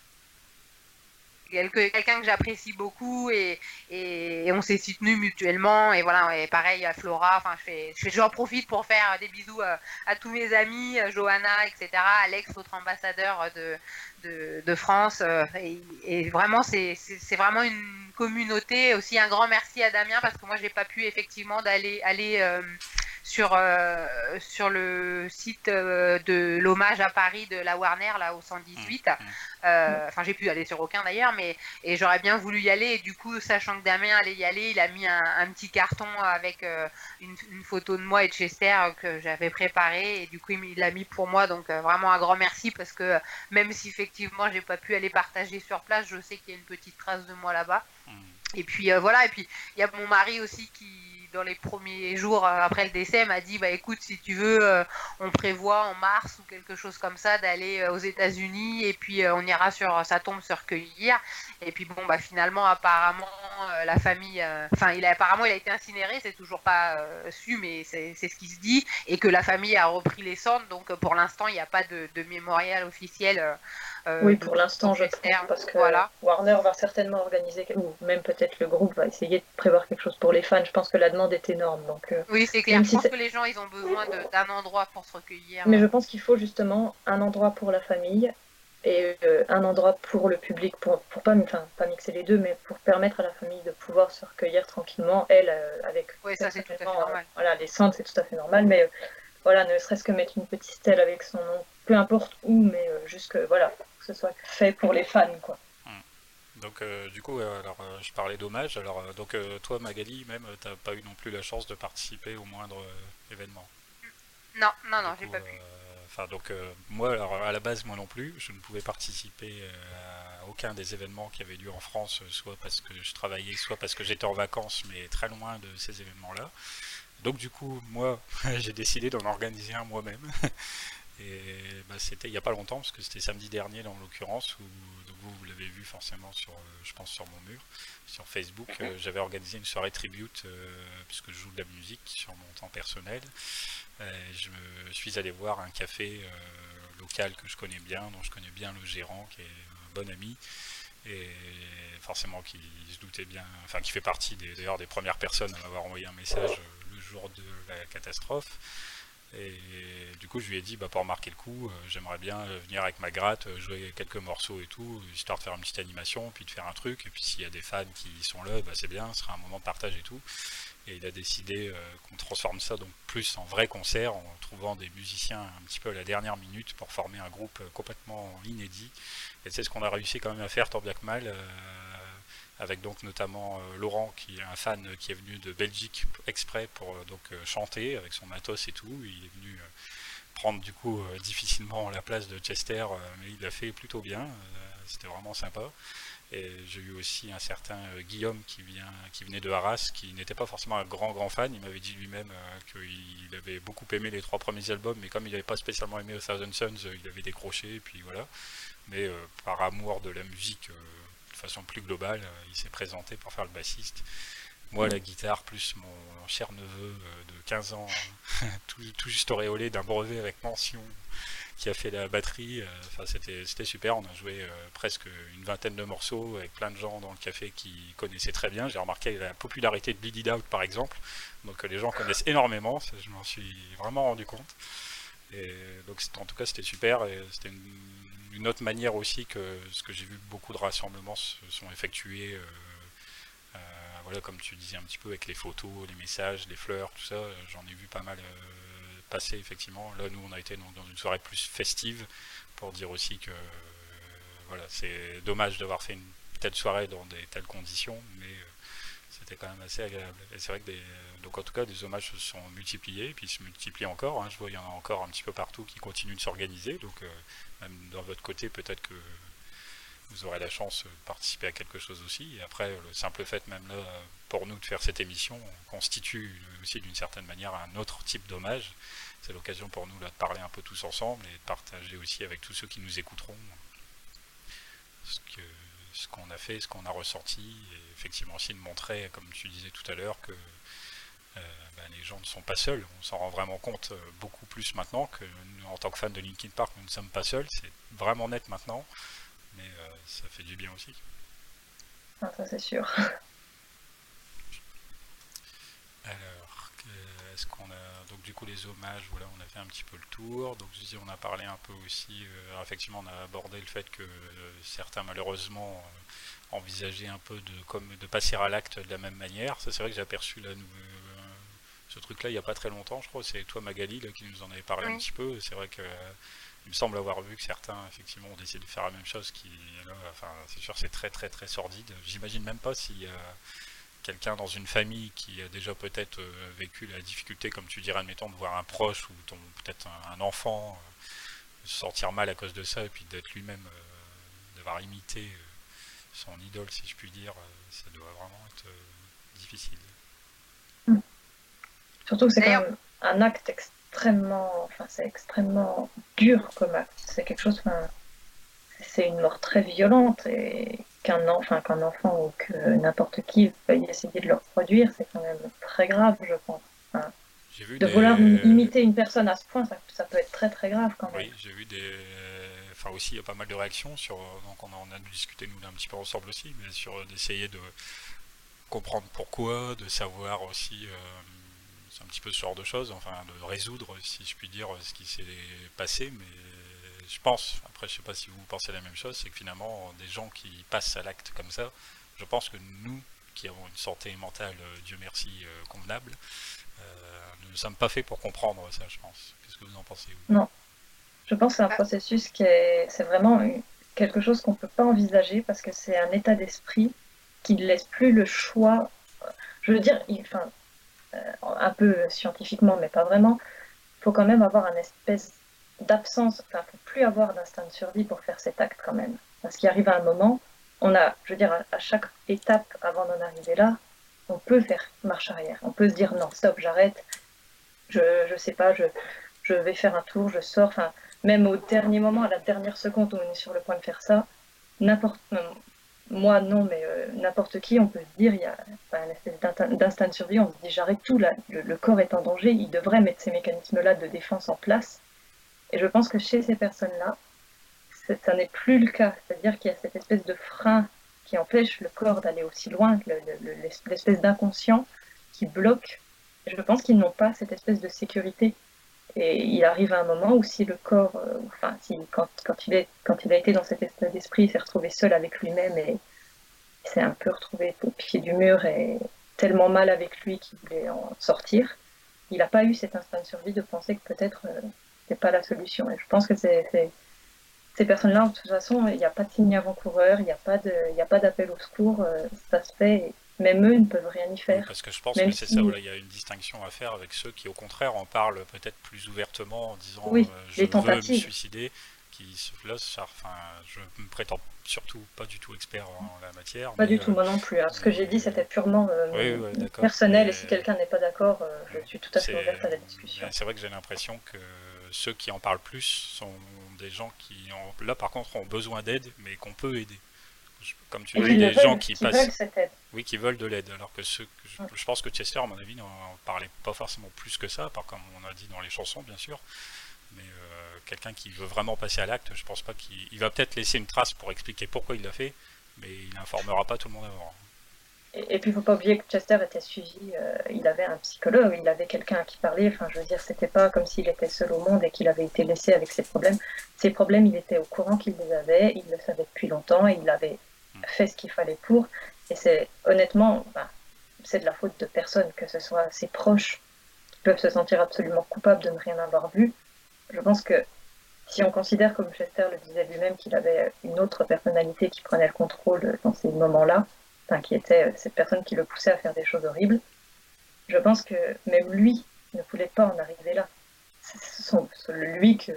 quelqu'un que j'apprécie beaucoup et, et, on s'est soutenu mutuellement et voilà et pareil à Flora enfin je fais je j'en profite pour faire des bisous à, tous mes amis Johanna etc Alex autre ambassadeur de de, France euh, et, vraiment c'est vraiment une communauté. Aussi un grand merci à Damien parce que moi j'ai pas pu effectivement d'aller aller, euh, sur, euh, sur le site euh, de l'hommage à Paris de la Warner, là au 118. Mmh, mmh. euh, Enfin, j'ai pu aller sur aucun d'ailleurs, mais et j'aurais bien voulu y aller. Et du coup, sachant que Damien allait y aller, il a mis un, petit carton avec une, photo de moi et de Chester que j'avais préparé. Et du coup, il l'a mis pour moi. Donc, vraiment un grand merci parce que même si effectivement, j'ai pas pu aller partager sur place, je sais qu'il y a une petite trace de moi là-bas. Mmh. Et puis voilà, et puis il y a mon mari aussi qui dans les premiers jours après le décès, m'a dit bah écoute, si tu veux, on prévoit en mars ou quelque chose comme ça d'aller aux États-Unis et puis on ira sur sa tombe se recueillir. Et puis bon, bah finalement, apparemment, la famille, enfin, il a apparemment il a été incinéré, c'est toujours pas su, mais c'est ce qui se dit, et que la famille a repris les cendres. Donc pour l'instant, il n'y a pas de, de mémorial officiel euh, oui, pour l'instant, je pense, parce que voilà. Warner va certainement organiser, ou même peut-être le groupe va essayer de prévoir quelque chose pour les fans. Je pense que la demande est énorme. Donc, euh, oui, c'est clair. Je pense que les gens, ils ont besoin d'un endroit pour se recueillir. Mais je pense qu'il faut justement un endroit pour la famille et euh, un endroit pour le public, pour, pour pas, enfin, pas mixer les deux, mais pour permettre à la famille de pouvoir se recueillir tranquillement, elle, avec oui, ça, c'est tout à fait normal. voilà, les centres, c'est tout à fait normal, mais voilà, ne serait-ce que mettre une petite stèle avec son nom, peu importe où, mais juste que, voilà, ce soit fait pour les fans, quoi. Hmm. Donc euh, du coup, euh, alors euh, je parlais d'hommage. Alors donc toi, Magali, même, t'as pas eu non plus la chance de participer au moindre événement? Non, non, non, j'ai pas pu. Enfin donc moi, alors à la base moi non plus, je ne pouvais participer à aucun des événements qui avaient lieu en France, soit parce que je travaillais, soit parce que j'étais en vacances, mais très loin de ces événements-là. Donc du coup, moi, j'ai décidé d'en organiser un moi-même. Et bah, c'était il n'y a pas longtemps, parce que c'était samedi dernier en l'occurrence, où vous, vous l'avez vu forcément sur, euh, je pense sur mon mur, sur Facebook. Mhm. Euh, j'avais organisé une soirée tribute, euh, puisque je joue de la musique sur mon temps personnel. je me suis allé voir un café local que je connais bien, dont je connais bien le gérant, qui est un bon ami et forcément qui se doutait bien, enfin qui fait partie d'ailleurs des, des, premières personnes à m'avoir envoyé un message le jour de la catastrophe. Et du coup, je lui ai dit, bah, pour marquer le coup, euh, j'aimerais bien euh, venir avec ma gratte, euh, jouer quelques morceaux et tout, histoire de faire une petite animation, puis de faire un truc. Et puis s'il y a des fans qui sont là, bah, c'est bien, ce sera un moment de partage et tout. Et il a décidé qu'on transforme ça donc plus en vrai concert, en trouvant des musiciens un petit peu à la dernière minute pour former un groupe complètement inédit. Et c'est ce qu'on a réussi quand même à faire tant bien que mal avec donc notamment euh, Laurent qui est un fan qui est venu de Belgique exprès pour euh, donc euh, chanter avec son matos et tout. Il est venu prendre du coup difficilement la place de Chester, mais il l'a fait plutôt bien. C'était vraiment sympa. Et j'ai eu aussi un certain Guillaume qui, vient, qui venait de Arras, qui n'était pas forcément un grand grand fan. Il m'avait dit lui-même qu'il avait beaucoup aimé les trois premiers albums, mais comme il n'avait pas spécialement aimé A Thousand Suns, il avait décroché, et puis voilà. Mais par amour de la musique façon plus globale, euh, il s'est présenté pour faire le bassiste. Moi, la guitare, plus mon cher neveu euh, de 15 ans, tout, juste auréolé d'un brevet avec mention, qui a fait la batterie. Euh, enfin, c'était super. On a joué presque une vingtaine de morceaux avec plein de gens dans le café qui connaissaient très bien. J'ai remarqué la popularité de Bleed It Out, par exemple. Donc, les gens connaissent énormément. je m'en suis vraiment rendu compte. Et donc, en tout cas, c'était super. Et c'était une une autre manière aussi que ce que j'ai vu beaucoup de rassemblements se sont effectués, euh, euh, voilà, comme tu disais un petit peu avec les photos, les messages, les fleurs, tout ça, j'en ai vu pas mal euh, passer effectivement. Là, nous, on a été dans, une soirée plus festive pour dire aussi que voilà, c'est dommage d'avoir fait une telle soirée dans des telles conditions, mais c'était quand même assez agréable. Et c'est vrai que des, donc en tout cas, des hommages se sont multipliés, puis se multiplient encore. Hein. Je vois qu'il y en a encore un petit peu partout qui continuent de s'organiser. Donc euh, même dans votre côté, peut-être que vous aurez la chance de participer à quelque chose aussi. Et après, le simple fait même là, pour nous de faire cette émission, constitue aussi d'une certaine manière un autre type d'hommage. C'est l'occasion pour nous là, de parler un peu tous ensemble et de partager aussi avec tous ceux qui nous écouteront ce qu'on a fait, ce qu'on a ressenti, et effectivement aussi de montrer, comme tu disais tout à l'heure, que ben, les gens ne sont pas seuls. On s'en rend vraiment compte euh, beaucoup plus maintenant que en tant que fan de Linkin Park, nous ne sommes pas seuls. C'est vraiment net maintenant, mais euh, ça fait du bien aussi. Ah, ça c'est sûr. Alors, est-ce qu'on a donc du coup les hommages, voilà, on a fait un petit peu le tour. Donc je disais, on a parlé un peu aussi. effectivement, on a abordé le fait que certains malheureusement envisageaient un peu de comme de passer à l'acte de la même manière. Ça, c'est vrai que j'ai aperçu la, ce truc-là il n'y a pas très longtemps, je crois. C'est toi, Magali, qui nous en avait parlé un petit peu. C'est vrai que il me semble avoir vu que certains, effectivement, ont décidé de faire la même chose. Qui, enfin, c'est sûr, c'est très, très, très sordide. J'imagine même pas si quelqu'un dans une famille qui a déjà peut-être euh, vécu la difficulté, comme tu dirais, admettons, de voir un proche ou ton peut-être un, enfant euh, se sentir mal à cause de ça, et puis d'être lui-même, euh, d'avoir imité son idole, si je puis dire, ça doit vraiment être difficile. Surtout que c'est quand même un acte extrêmement, enfin c'est extrêmement dur comme acte. C'est quelque chose, enfin, c'est une mort très violente et qu'un enfin, qu'un enfant ou que n'importe qui veuille essayer de le reproduire, c'est quand même très grave, je pense. de vouloir imiter une personne à ce point, ça, peut être très très grave quand même. Oui, j'ai vu des. Enfin, aussi, il y a pas mal de réactions sur. Donc, on a, on a discuté, nous, un petit peu ensemble aussi, mais sur d'essayer de comprendre pourquoi, de savoir aussi. Euh, un petit peu ce genre de choses, enfin, de résoudre, si je puis dire, ce qui s'est passé, mais je pense, après je sais pas si vous pensez la même chose, c'est que finalement des gens qui passent à l'acte comme ça, je pense que nous qui avons une santé mentale, euh, Dieu merci, euh, convenable, euh, nous ne sommes pas faits pour comprendre ça, je pense. Qu'est-ce que vous en pensez Non, je pense que c'est un processus qui est, c'est vraiment quelque chose qu'on ne peut pas envisager parce que c'est un état d'esprit qui ne laisse plus le choix. Je veux dire, enfin, un peu scientifiquement, mais pas vraiment. Il faut quand même avoir un espèce d'absence, enfin, faut plus avoir d'instinct de survie pour faire cet acte quand même. Parce qu'il arrive à un moment, on a, je veux dire, à, chaque étape avant d'en arriver là, on peut faire marche arrière. On peut se dire non, stop, j'arrête, je, je sais pas, je, je vais faire un tour, je sors. Enfin, même au dernier moment, à la dernière seconde où on est sur le point de faire ça, n'importe, moi non, mais euh, n'importe qui, on peut se dire, il y a une espèce d'instinct de survie, on se dit j'arrête tout, le, corps est en danger, il devrait mettre ces mécanismes-là de défense en place. Et je pense que chez ces personnes-là, ça n'est plus le cas. C'est-à-dire qu'il y a cette espèce de frein qui empêche le corps d'aller aussi loin, l'espèce d'inconscient qui bloque. Je pense qu'ils n'ont pas cette espèce de sécurité. Et il arrive à un moment où si le corps, euh, enfin, si, quand, quand, il est, quand il a été dans cet état d'esprit, il s'est retrouvé seul avec lui-même et il s'est un peu retrouvé au pied du mur et tellement mal avec lui qu'il voulait en sortir, il n'a pas eu cet instinct de survie de penser que peut-être euh, pas la solution. Et je pense que c'est ces personnes-là, de toute façon, il n'y a pas de signe avant-coureur, il n'y a pas d'appel au secours, euh, ça se fait. Même eux ne peuvent rien y faire. parce que je pense que c'est ça, il y a une distinction à faire avec ceux qui, au contraire, en parlent peut-être plus ouvertement en disant oui, euh, je veux me suicider, qui se laissent. Enfin, je me prétends surtout pas du tout expert en la matière. Pas du tout, moi non plus. Hein. Ce que j'ai dit, c'était purement euh, personnel, et si quelqu'un n'est pas d'accord, je suis tout à fait ouverte à la discussion. C'est vrai que j'ai l'impression que ceux qui en parlent plus sont des gens qui, ont, là par contre, ont besoin d'aide, mais qu'on peut aider. Comme tu dis, des gens qui, passent. Oui, qui veulent de l'aide. Alors que ceux. je, pense que Chester, à mon avis, n'en parlait pas forcément plus que ça, par comme on a dit dans les chansons, bien sûr. Mais euh, quelqu'un qui veut vraiment passer à l'acte, je pense pas qu'il. va peut-être laisser une trace pour expliquer pourquoi il l'a fait, mais il n'informera pas tout le monde avant. Et, puis, il ne faut pas oublier que Chester était suivi, euh, il avait un psychologue, il avait quelqu'un à qui parler. Enfin, je veux dire, c'était pas comme s'il était seul au monde et qu'il avait été laissé avec ses problèmes. Ses problèmes, il était au courant qu'il les avait, il le savait depuis longtemps et il avait fait ce qu'il fallait pour. Et c'est honnêtement, ben, c'est de la faute de personne, que ce soit ses proches qui peuvent se sentir absolument coupables de ne rien avoir vu. Je pense que si on considère, comme Chester le disait lui-même, qu'il avait une autre personnalité qui prenait le contrôle dans ces moments-là, qui était cette personne qui le poussait à faire des choses horribles, je pense que même lui ne voulait pas en arriver là. C'est lui que,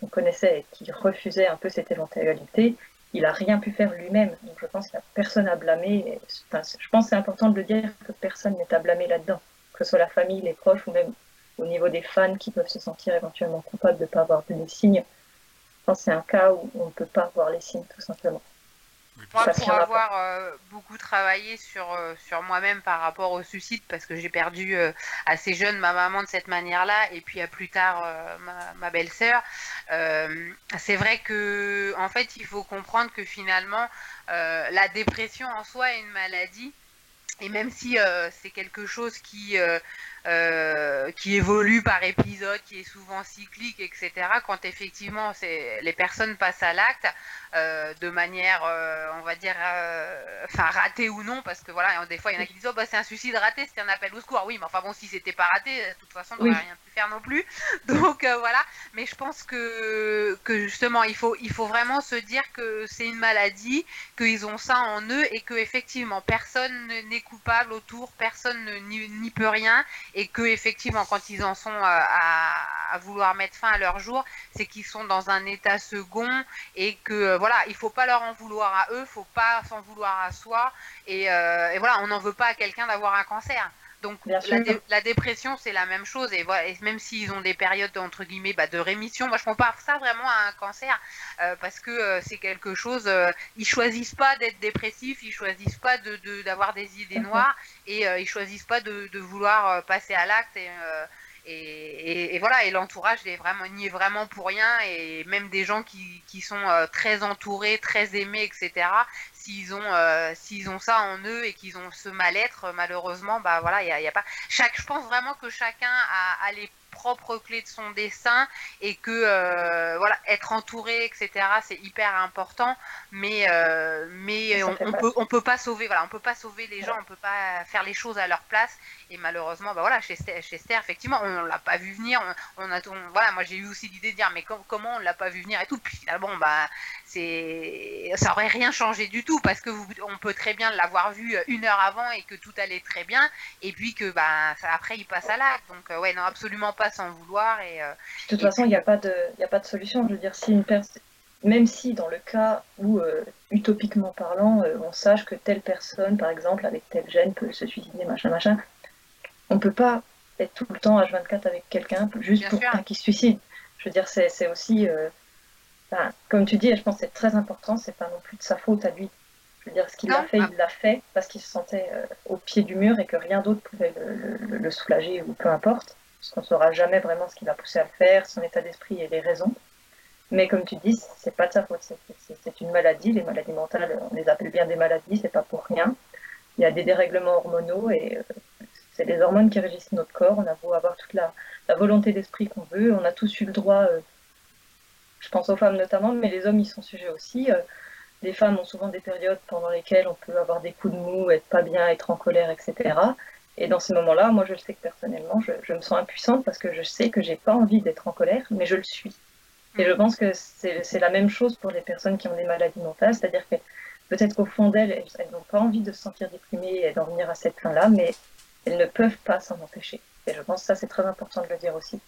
qu'on connaissait et qui refusait un peu cette éventualité, il n'a rien pu faire lui-même. Donc je pense qu'il n'y a personne à blâmer. je pense que c'est important de le dire que personne n'est à blâmer là-dedans, que ce soit la famille, les proches ou même au niveau des fans qui peuvent se sentir éventuellement coupables de ne pas avoir vu les signes. Je pense c'est un cas où on ne peut pas voir les signes tout simplement. Moi, pour avoir euh, beaucoup travaillé sur, euh, sur moi-même par rapport au suicide, parce que j'ai perdu euh, assez jeune ma maman de cette manière-là, et puis à plus tard ma, ma belle-sœur, c'est vrai que en fait, il faut comprendre que finalement, la dépression en soi est une maladie. Et même si c'est quelque chose qui, qui évolue par épisode, qui est souvent cyclique, etc., quand effectivement les personnes passent à l'acte, euh, de manière, euh, on va dire, euh, enfin ratée ou non, parce que voilà, des fois il y en a qui disent oh bah c'est un suicide raté, c'est un appel au secours. Oui, mais enfin bon, si c'était pas raté, de toute façon on n'aurait rien pu faire non plus. Donc voilà, mais je pense que que justement il faut il faut vraiment se dire que c'est une maladie, qu'ils ont ça en eux et que effectivement personne n'est coupable autour, personne n'y peut rien et que effectivement quand ils en sont à, à vouloir mettre fin à leur jour, c'est qu'ils sont dans un état second et que voilà, il faut pas leur en vouloir à eux, faut pas s'en vouloir à soi. Et, euh, voilà, on n'en veut pas à quelqu'un d'avoir un cancer. Donc la, dépression, c'est la même chose. Et, voilà, même s'ils ont des périodes entre guillemets bah, de rémission, moi je compare ça vraiment à un cancer euh, parce que euh, c'est quelque chose. Euh, ils choisissent pas d'être dépressifs, ils choisissent pas de d'avoir des idées noires et ils choisissent pas de, de vouloir passer à l'acte et et, voilà, et l'entourage vraiment, n'y est vraiment pour rien, et même des gens qui, qui sont euh, très entourés, très aimés, etc. S'ils ont, euh, s'ils ont ça en eux et qu'ils ont ce mal-être, malheureusement, bah voilà, il y a, pas. Chaque, je pense vraiment que chacun a, a les propre clé de son dessin et que euh, voilà être entouré etc c'est hyper important mais euh, mais on, peut on peut pas sauver voilà on peut pas sauver les gens on peut pas faire les choses à leur place et malheureusement bah voilà chez Esther effectivement on l'a pas vu venir on, a voilà moi j'ai eu aussi l'idée de dire mais comment on l'a pas vu venir et tout. Puis bon bah c'est ça aurait rien changé du tout parce que vous, on peut très bien l'avoir vu une heure avant et que tout allait très bien. Et puis que bah après il passe à l'acte. Donc euh, ouais non absolument pas sans vouloir et euh, de toute façon il n'y a pas de il a pas de solution. Je veux dire si une personne même si dans le cas où euh, utopiquement parlant on sache que telle personne par exemple avec tel gène peut se suicider machin machin on peut pas être tout le temps H24 avec quelqu'un juste pour qu'il se suicide je veux dire c'est aussi comme tu dis, je pense que c'est très important, c'est pas non plus de sa faute à lui. Je veux dire, ce qu'il a fait, il l'a fait parce qu'il se sentait euh, au pied du mur et que rien d'autre pouvait le, soulager ou peu importe. Parce qu'on ne saura jamais vraiment ce qui l'a poussé à le faire, son état d'esprit et les raisons. Mais comme tu dis, c'est pas de sa faute, c'est une maladie. Les maladies mentales, on les appelle bien des maladies, c'est pas pour rien. Il y a des dérèglements hormonaux et euh, c'est les hormones qui régissent notre corps. On a beau avoir toute la, volonté d'esprit qu'on veut, on a tous eu le droit. Euh, je pense aux femmes notamment, mais les hommes y sont sujets aussi. Euh, les femmes ont souvent des périodes pendant lesquelles on peut avoir des coups de mou, être pas bien, être en colère, etc. Et dans ces moments-là, moi je le sais que personnellement, je, me sens impuissante parce que je sais que j'ai pas envie d'être en colère, mais je le suis. Et je pense que c'est la même chose pour les personnes qui ont des maladies mentales, c'est-à-dire que peut-être qu'au fond d'elles, elles n'ont pas envie de se sentir déprimées et d'en venir à cette fin-là, mais elles ne peuvent pas s'en empêcher. Et je pense que ça, c'est très important de le dire aussi.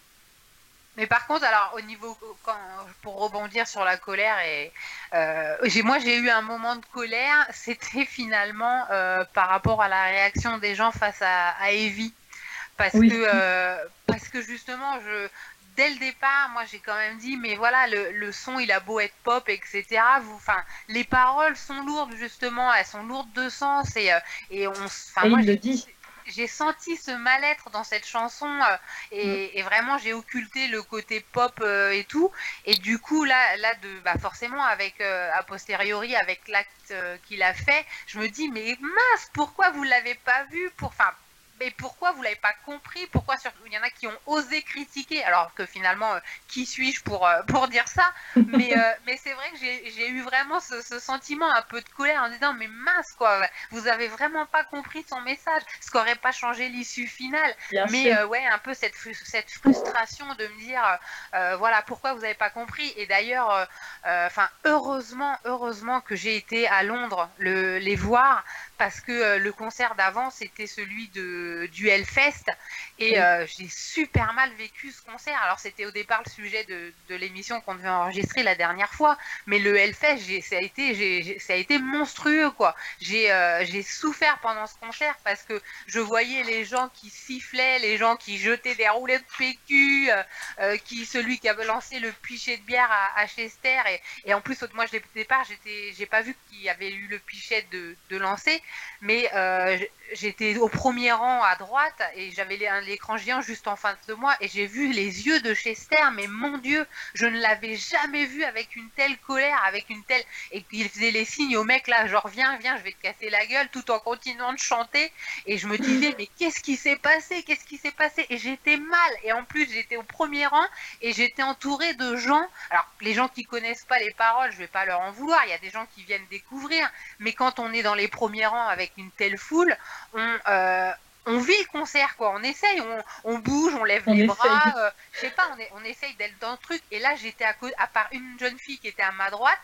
Mais par contre, alors au niveau quand, pour rebondir sur la colère et euh, moi j'ai eu un moment de colère, c'était finalement euh, par rapport à la réaction des gens face à, à Evie, parce que euh, parce que justement je dès le départ, moi j'ai quand même dit, mais voilà, le, le, son il a beau être pop, etc. Vous, enfin, les paroles sont lourdes justement, elles sont lourdes de sens et, et on, enfin moi le dit j'ai senti ce mal-être dans cette chanson euh, mm. et, vraiment j'ai occulté le côté pop euh, et tout et du coup là là de bah forcément avec euh, a posteriori avec l'acte qu'il a fait je me dis mais mince pourquoi vous l'avez pas vu pour enfin mais pourquoi vous l'avez pas compris? Pourquoi il y en a qui ont osé critiquer? Alors que finalement, euh, qui suis-je pour, euh, pour dire ça? Mais, euh, mais c'est vrai que j'ai eu vraiment ce, sentiment un peu de colère en disant mais mince quoi, vous avez vraiment pas compris son message, ce qui n'aurait pas changé l'issue finale. mais ouais, un peu cette, cette frustration de me dire voilà pourquoi vous n'avez pas compris. Et d'ailleurs, enfin heureusement, heureusement que j'ai été à Londres le, les voir parce que euh, le concert d'avant c'était celui de du Hellfest. Et euh, j'ai super mal vécu ce concert. Alors c'était au départ le sujet de, de l'émission qu'on devait enregistrer la dernière fois, mais le Hellfest ça a été ça a été monstrueux quoi. J'ai euh, j'ai souffert pendant ce concert parce que je voyais les gens qui sifflaient, les gens qui jetaient des roulets de PQ, qui celui qui avait lancé le pichet de bière à, à Chester. Et, et en plus moi au départ j'ai pas vu qu'il y avait eu le pichet de, de lancer mais euh, j'étais au premier rang à droite et j'avais l'écran géant juste en face de moi et j'ai vu les yeux de Chester, mais mon Dieu, je ne l'avais jamais vu avec une telle colère, avec une telle... Et il faisait les signes au mec là, genre viens, viens, je vais te casser la gueule tout en continuant de chanter et je me disais mais qu'est-ce qui s'est passé, qu'est-ce qui s'est passé et j'étais mal et en plus j'étais au premier rang et j'étais entourée de gens, alors les gens qui connaissent pas les paroles, je vais pas leur en vouloir, il y a des gens qui viennent découvrir, mais quand on est dans les premiers rangs avec une telle foule, on, euh, on vit le concert, quoi. On essaye, on, bouge, on lève les bras. Euh, je sais pas, on, est, on essaye d'être dans le truc. Et là, j'étais à, à part une jeune fille qui était à ma droite,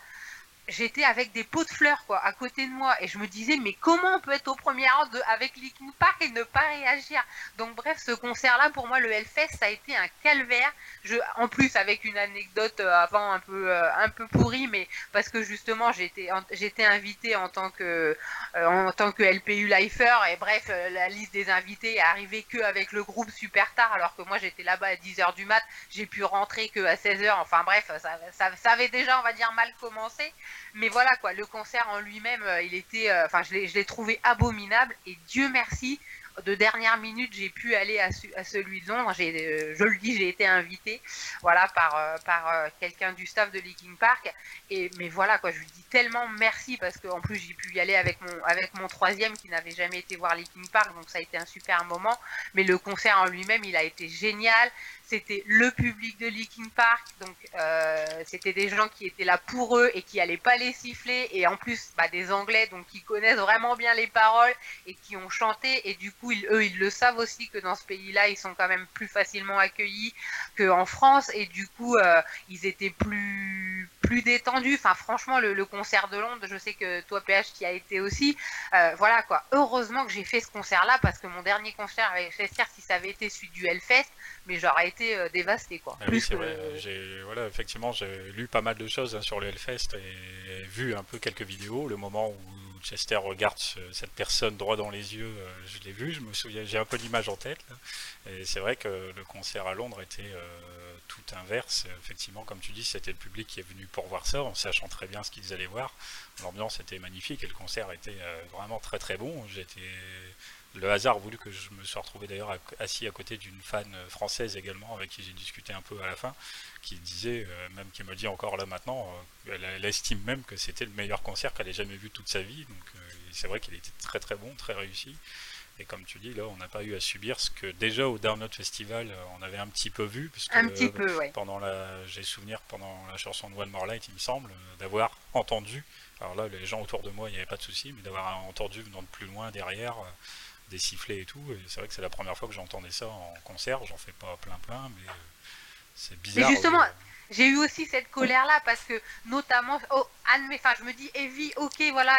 j'étais avec des pots de fleurs quoi à côté de moi. Et je me disais mais comment on peut être au premier rang de, avec Linkin Park et ne pas réagir? Donc bref ce concert là pour moi le Hellfest ça a été un calvaire. Je en plus avec une anecdote euh, avant un peu euh, un peu pourrie mais parce que justement j'étais j'étais invité en tant que euh, en tant que LPU lifer. Et bref la liste des invités est arrivée que avec le groupe super tard alors que moi j'étais là-bas à 10h du mat. J'ai pu rentrer que à 16h enfin bref ça, ça avait déjà on va dire mal commencé mais voilà quoi, le concert en lui-même, euh, il était, euh, enfin, je l'ai trouvé abominable et Dieu merci, de dernière minute, j'ai pu aller à, celui de Londres. Euh, je le dis, j'ai été invité, voilà, par par quelqu'un du staff de Linkin Park. Et mais voilà quoi, je lui dis tellement merci parce qu'en plus j'ai pu y aller avec mon avec mon troisième qui n'avait jamais été voir Linkin Park, donc ça a été un super moment. Mais le concert en lui-même, il a été génial c'était le public de Linkin Park, donc euh, c'était des gens qui étaient là pour eux et qui allaient pas les siffler, et en plus bah, des Anglais donc qui connaissent vraiment bien les paroles et qui ont chanté, et du coup eux ils le savent aussi que dans ce pays-là ils sont quand même plus facilement accueillis qu'en France, et du coup euh, ils étaient plus plus détendus. Enfin franchement le, concert de Londres, je sais que toi PH qui a été aussi, euh, voilà quoi. Heureusement que j'ai fait ce concert-là parce que mon dernier concert avec Chester, si ça avait été celui du Hellfest, mais j'aurais été euh, dévasté quoi. Ah oui, c'est vrai. J'ai voilà, effectivement, j'ai lu pas mal de choses hein, sur le Hellfest et, vu un peu quelques vidéos. Le moment où Chester regarde cette personne droit dans les yeux, euh, je l'ai vu. Je me souviens, j'ai un peu l'image en tête. Et c'est vrai que le concert à Londres était euh, tout inverse. Effectivement, comme tu dis, c'était le public qui est venu pour voir ça, en sachant très bien ce qu'ils allaient voir. L'ambiance était magnifique et le concert était vraiment très très bon. J'étais le hasard a voulu que je me sois retrouvé d'ailleurs assis à côté d'une fan française également, avec qui j'ai discuté un peu à la fin, qui disait, euh, même qui me dit encore là maintenant, euh, elle, estime même que c'était le meilleur concert qu'elle ait jamais vu toute sa vie. Donc euh, c'est vrai qu'il était très très bon, très réussi. Et comme tu dis, là, on n'a pas eu à subir ce que déjà au Down Festival, on avait un petit peu vu. Parce un petit peu, ouais. Pendant la, j'ai souvenir pendant la chanson de One More Light, il me semble, d'avoir entendu. Alors là, les gens autour de moi, il n'y avait pas de souci, mais d'avoir entendu venant de plus loin derrière des sifflets et tout. Et c'est vrai que c'est la première fois que j'entendais ça en concert. J'en fais pas plein plein, mais euh, c'est bizarre. Mais justement, j'ai eu aussi cette colère là parce que notamment oh, enfin je me dis Evie ok voilà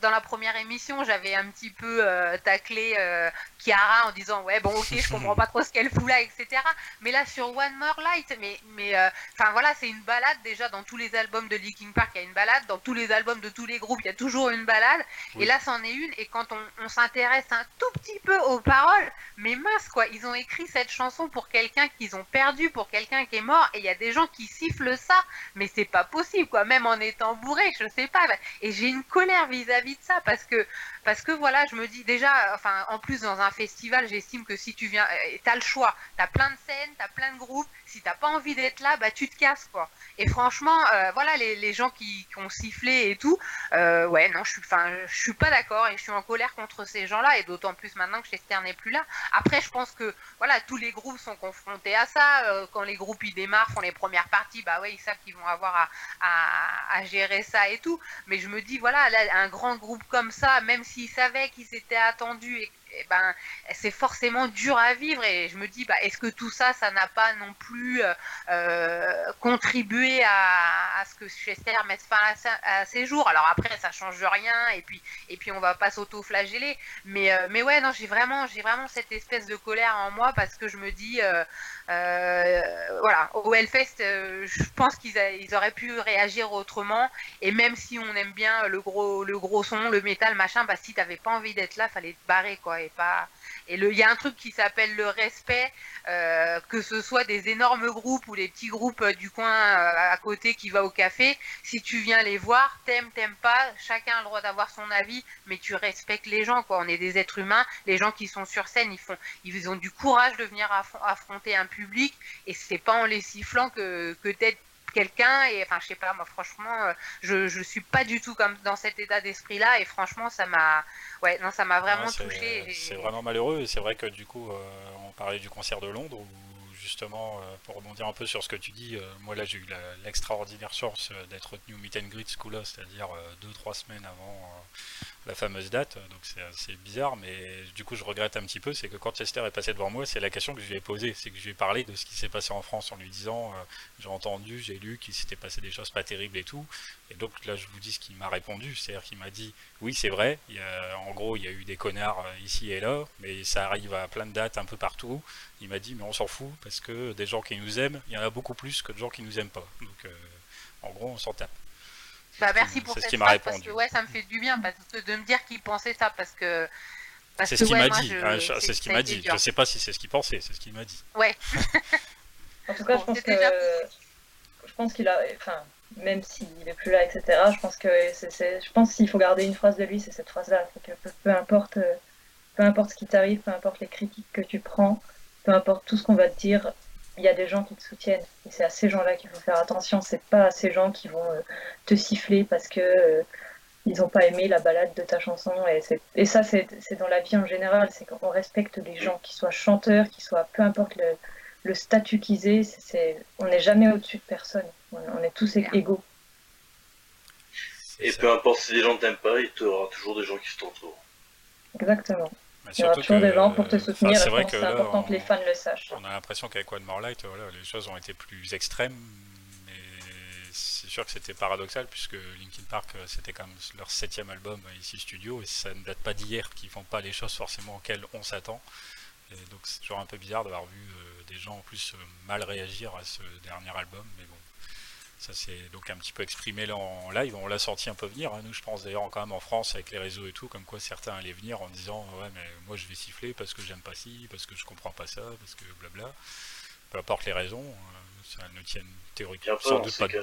dans la première émission j'avais un petit peu euh, taclé euh, Chiara en disant ouais bon ok je comprends pas trop ce qu'elle fout là etc mais là sur One More Light mais mais euh, enfin voilà c'est une balade. Déjà dans tous les albums de Linkin Park il y a une balade. Dans tous les albums de tous les groupes il y a toujours une balade. Et là c'en est une. Et quand on, on s'intéresse un tout petit peu aux paroles mais mince quoi ils ont écrit cette chanson pour quelqu'un qu'ils ont perdu pour quelqu'un qui est mort. Et il y a des gens qui sifflent ça mais c'est pas possible quoi même en étant bourré, je sais pas. Et j'ai une colère vis-à-vis de ça parce que, parce que voilà, je me dis déjà, enfin, en plus dans un festival, j'estime que si tu viens, euh, t'as le choix, t'as plein de scènes, t'as plein de groupes. Si t'as pas envie d'être là, bah tu te casses quoi. Et franchement, euh, voilà, les, gens qui, ont sifflé et tout, euh, ouais, non, je suis, enfin, je suis pas d'accord et je suis en colère contre ces gens-là et d'autant plus maintenant que Chester n'est plus là. Après, je pense que voilà, tous les groupes sont confrontés à ça. quand les groupes ils démarrent, font les premières parties, bah ouais, ils savent qu'ils vont avoir à, gérer ça et tout. Mais je me dis, voilà, un grand groupe comme ça, même s'ils savaient qu'ils étaient attendus et eh ben, c'est forcément dur à vivre. Et je me dis, bah, est-ce que tout ça, ça n'a pas non plus euh, euh, contribué à, ce que Chester mette fin à, ses jours? Alors après, ça change rien, et puis, et puis on va pas s'auto-flageller. Mais, euh, mais ouais, non, j'ai vraiment, j'ai vraiment cette espèce de colère en moi parce que je me dis, voilà, au Hellfest, je pense qu'ils ils auraient pu réagir autrement. Et même si on aime bien le gros, le gros son, le métal, machin, bah, si t'avais pas envie d'être là, fallait te barrer, quoi et pas. Et il y a un truc qui s'appelle le respect, euh, que ce soit des énormes groupes ou les petits groupes du coin euh, à côté qui va au café. Si tu viens les voir, t'aimes, t'aimes pas, chacun a le droit d'avoir son avis, mais tu respectes les gens, quoi. On est des êtres humains. Les gens qui sont sur scène, ils font, ils ont du courage de venir affronter un public, et c'est pas en les sifflant que que t'es quelqu'un et enfin je sais pas moi franchement euh, je je suis pas du tout comme dans cet état d'esprit là et franchement ça m'a ouais non ça m'a vraiment touché c'est vraiment malheureux et c'est vrai que du coup euh, on parlait du concert de Londres où justement euh, pour rebondir un peu sur ce que tu dis moi là j'ai eu l'extraordinaire chance d'être retenu au meet and greet ce coup là c'est-à-dire deux trois semaines avant la fameuse date, donc c'est assez bizarre, mais du coup je regrette un petit peu, c'est que quand Chester est passé devant moi, c'est la question que je lui ai posée, c'est que je lui ai parlé de ce qui s'est passé en France en lui disant, euh, j'ai entendu, j'ai lu qu'il s'était passé des choses pas terribles et tout, et donc là je vous dis ce qu'il m'a répondu, c'est-à-dire qu'il m'a dit, oui c'est vrai, en gros il y a eu des connards euh, ici et là, mais ça arrive à plein de dates un peu partout, il m'a dit mais on s'en fout, parce que des gens qui nous aiment, il y en a beaucoup plus que de gens qui nous aiment pas, donc euh, en gros on s'en tape. Bah, merci pour ce cette m'a phrase, parce que ouais, ça me fait du bien parce que de me dire qu'il pensait ça parce que. C'est ce qu'il ouais, m'a dit, je- c'est ce qu'il m'a dit. dur. Je sais pas si c'est ce qu'il pensait, c'est ce qu'il m'a dit. Ouais, En tout cas, Bon, je pense c'est que déjà je pense qu'il a, enfin, même s'il est plus là, etc. Je pense que c'est, c'est- je pense qu'il faut garder une phrase de lui, c'est cette phrase-là, c'est que peu, peu importe, euh, peu importe ce qui t'arrive, peu importe les critiques que tu prends, peu importe tout ce qu'on va te dire, il y a des gens qui te soutiennent. Et c'est à ces gens-là qu'il faut faire attention. C'est pas à ces gens qui vont euh, te siffler parce que euh, ils n'ont pas aimé la balade de ta chanson. Et, c'est- et ça, c'est c'est dans la vie en général. C'est qu'on respecte les gens, qu'ils soient chanteurs, qu'ils soient, peu importe le, le statut qu'ils aient, on n'est jamais au-dessus de personne. On, on est tous égaux. Et peu importe si les gens t'aiment pas, il y aura toujours des gens qui t'entourent. Exactement. Mais Il y aura surtout toujours que- des gens pour te enfin, soutenir. c'est important on- que les fans le sachent. On a l'impression qu'avec One More Light, voilà, les choses ont été plus extrêmes, mais c'est sûr que c'était paradoxal puisque Linkin Park euh, c'était quand même leur septième album euh, ici studio et ça ne date pas d'hier qu'ils font pas les choses forcément auxquelles on s'attend. Et donc c'est toujours un peu bizarre d'avoir vu euh, des gens en plus euh, mal réagir à ce dernier album, mais bon. Ça s'est donc un petit peu exprimé là en live, on l'a senti un peu venir, hein. nous je pense d'ailleurs quand même en France avec les réseaux et tout, comme quoi certains allaient venir en disant ouais mais moi je vais siffler parce que j'aime pas ci, parce que je comprends pas ça, parce que blabla. Peu importe les raisons, euh, ça ne tienne théoriquement sans doute pas de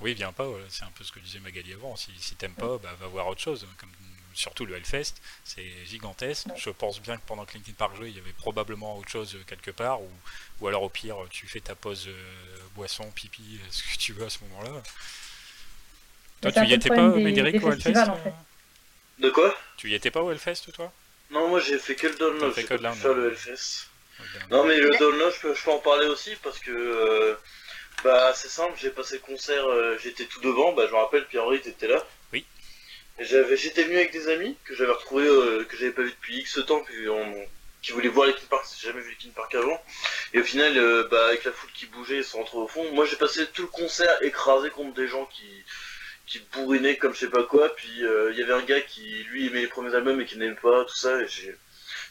Oui, viens pas, voilà, c'est un peu ce que disait Magali avant. Si, si t'aimes pas, bah, va voir autre chose. Comme, surtout le Hellfest, c'est gigantesque. Je pense bien que pendant que Linkin Park jouait, il y avait probablement autre chose euh, quelque part, ou, ou alors au pire, tu fais ta pause euh, boisson, pipi, euh, ce que tu veux à ce moment-là. Toi, tu y étais pas, des- Médéric, des au Hellfest en fait. De quoi? Tu y étais pas au Hellfest, toi? Non, moi j'ai fait que le download, fait j'ai que pas le faire Hellfest. Non mais le download, je peux, je peux en parler aussi parce que euh, bah c'est simple, j'ai passé le concert, euh, j'étais tout devant, bah je me rappelle Pierre-Henri t'étais là. J'étais venu avec des amis que j'avais retrouvés, euh, que j'avais pas vu depuis X temps, puis qui voulaient voir Linkin Park, j'ai jamais vu Linkin Park avant. Et au final, euh, bah avec la foule qui bougeait, ils sont rentrés au fond. Moi j'ai passé tout le concert écrasé contre des gens qui qui bourrinaient comme je sais pas quoi. Puis euh, il y avait un gars qui lui aimait les premiers albums et qui n'aimait pas tout ça. Et j'ai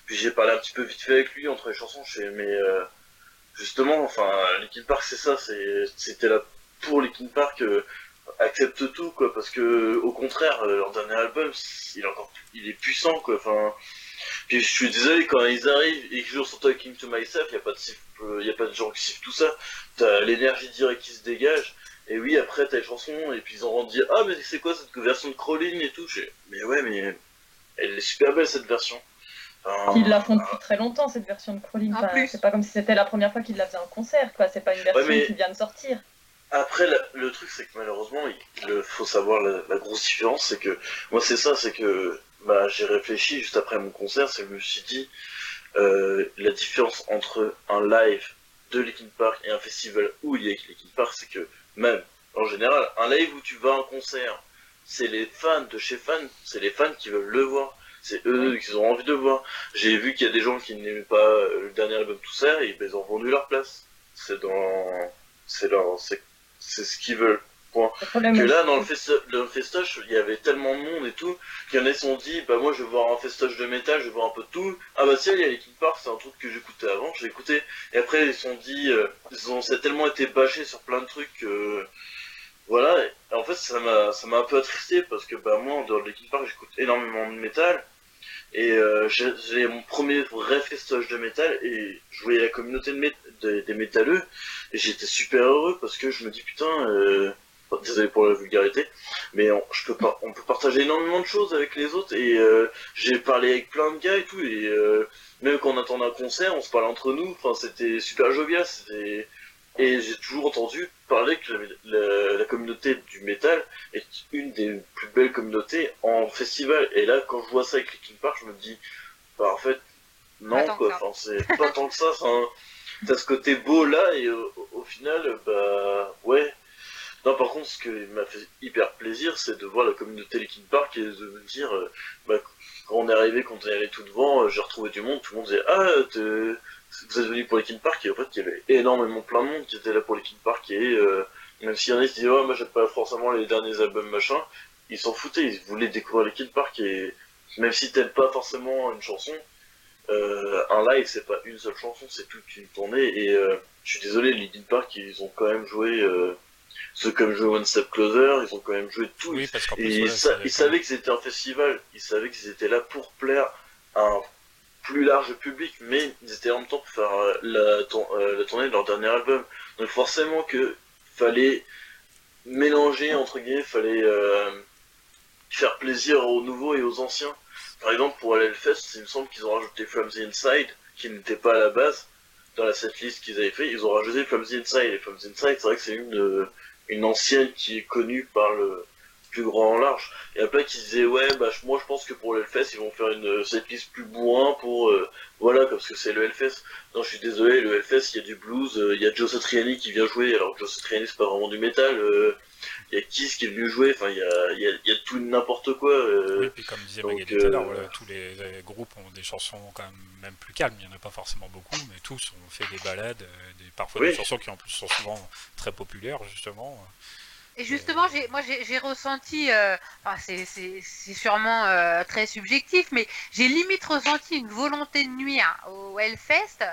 puis j'ai parlé un petit peu vite fait avec lui entre les chansons. Je fais, mais euh, justement, enfin, Linkin Park, c'est ça, c'était là pour Linkin Park, euh, accepte tout, quoi, parce que au contraire, euh, leur dernier album, il est encore, il est puissant, quoi. Enfin, puis je suis désolé quand ils arrivent et qu'ils jouent sur Talking to Myself, il y a pas de siffle, euh, y a pas de gens qui sifflent tout ça. T'as l'énergie directe qui se dégage. Et oui, après t'as les chansons et puis ils ont dit ah mais c'est quoi cette version de crawling et tout? J'ai, mais ouais, mais elle est super belle cette version. Enfin, Ils la font depuis très longtemps, cette version de Crawling. En Enfin, plus. c'est pas comme si c'était la première fois qu'ils la faisaient en concert, quoi. C'est pas une version mais- qui vient de sortir. Après, la- le truc, c'est que malheureusement, il faut savoir la, la grosse différence, c'est que moi, c'est ça, c'est que bah, j'ai réfléchi juste après mon concert, c'est que je me suis dit euh, la différence entre un live de Linkin Park et un festival où il y a Linkin Park, c'est que même en général, un live où tu vas à un concert, c'est les fans de chez fans, c'est les fans qui veulent le voir. C'est eux qui ont envie de voir. J'ai vu qu'il y a des gens qui n'aimaient pas euh, le dernier album tout ça et ils ont vendu leur place. C'est dans, c'est leur, c'est c'est ce qu'ils veulent. Le problème, Que là, dans le, le festoche, il y avait tellement de monde et tout, qu'il y en a qui se sont dit, bah moi je vais voir un festoche de métal, je vais voir un peu de tout. Ah bah tiens, il y a Linkin Park, c'est un truc que j'écoutais avant, j'ai écouté. Et après, ils se sont dit, euh, ils ont c'est tellement été bâchés sur plein de trucs que... Voilà, et en fait, ça m'a ça m'a un peu attristé, parce que bah moi, dans Linkin Park, j'écoute énormément de métal. Et euh, j'ai mon premier vrai festoche de métal, et je voyais la communauté de des- métalleux, et j'étais super heureux, parce que je me dis, putain... Euh, désolé pour la vulgarité, mais on peut partager énormément de choses avec les autres et euh, j'ai parlé avec plein de gars et tout et euh, même quand on attendait un concert, on se parlait entre nous. Enfin, c'était super jovial. C'était et j'ai toujours entendu parler que la, la- la communauté du métal est une des plus belles communautés en festival. Et là, quand je vois ça avec Linkin Park, je me dis, bah en fait, non Pas quoi. Enfin, c'est pas tant que ça. Enfin, t'as ce côté beau là et au, au final, bah ouais. Non, par contre, ce qui m'a fait hyper plaisir, c'est de voir la communauté Linkin Park et de me dire, euh, bah, quand on est arrivé, quand on est allé tout devant, euh, j'ai retrouvé du monde, tout le monde disait, ah, vous êtes venu pour Linkin Park, et en fait, il y avait énormément plein de monde qui était là pour Linkin Park, et euh, même s'il y en a qui disaient, oh, moi j'aime pas forcément les derniers albums, machin, ils s'en foutaient, ils voulaient découvrir Linkin Park, et même si t'aimes pas forcément une chanson, un live, c'est pas une seule chanson, c'est toute une tournée, et je suis désolé, Linkin Park, ils ont quand même joué ceux comme joué One Step Closer, ils ont quand même joué tout. Oui, parce et ils savaient que c'était un festival, ils savaient qu'ils étaient là pour plaire à un plus large public, mais ils étaient en même temps pour faire euh, la, euh, la tournée de leur dernier album. Donc forcément que fallait mélanger, entre guillemets, fallait euh, faire plaisir aux nouveaux et aux anciens. Par exemple, pour aller Fest, il me semble qu'ils ont rajouté From the Inside, qui n'était pas à la base dans la setlist qu'ils avaient fait. Ils ont rajouté From the Inside, et From the Inside, c'est vrai que c'est une une ancienne qui est connue par le plus grand en large. Et après qui disait ouais bah moi je pense que pour le Hellfest ils vont faire une setlist plus bourrin pour euh, voilà parce que c'est le Hellfest. Non je suis désolé le Hellfest il y a du blues, euh, il y a Joe Satriani qui vient jouer alors que Joe Satriani c'est pas vraiment du métal. Euh, il y a Kiss qui est venu jouer, enfin il y a, y, a, y a, tout n'importe quoi. Oui, puis comme disait Magali tout à l'heure, voilà, tous les, groupes ont des chansons quand même, même plus calmes, il n'y en a pas forcément beaucoup, mais tous ont fait des balades, des, parfois des chansons qui en plus sont souvent très populaires justement. Et justement, moi j'ai ressenti, euh, c'est sûrement euh, très subjectif, mais j'ai limite ressenti une volonté de nuire au Hellfest,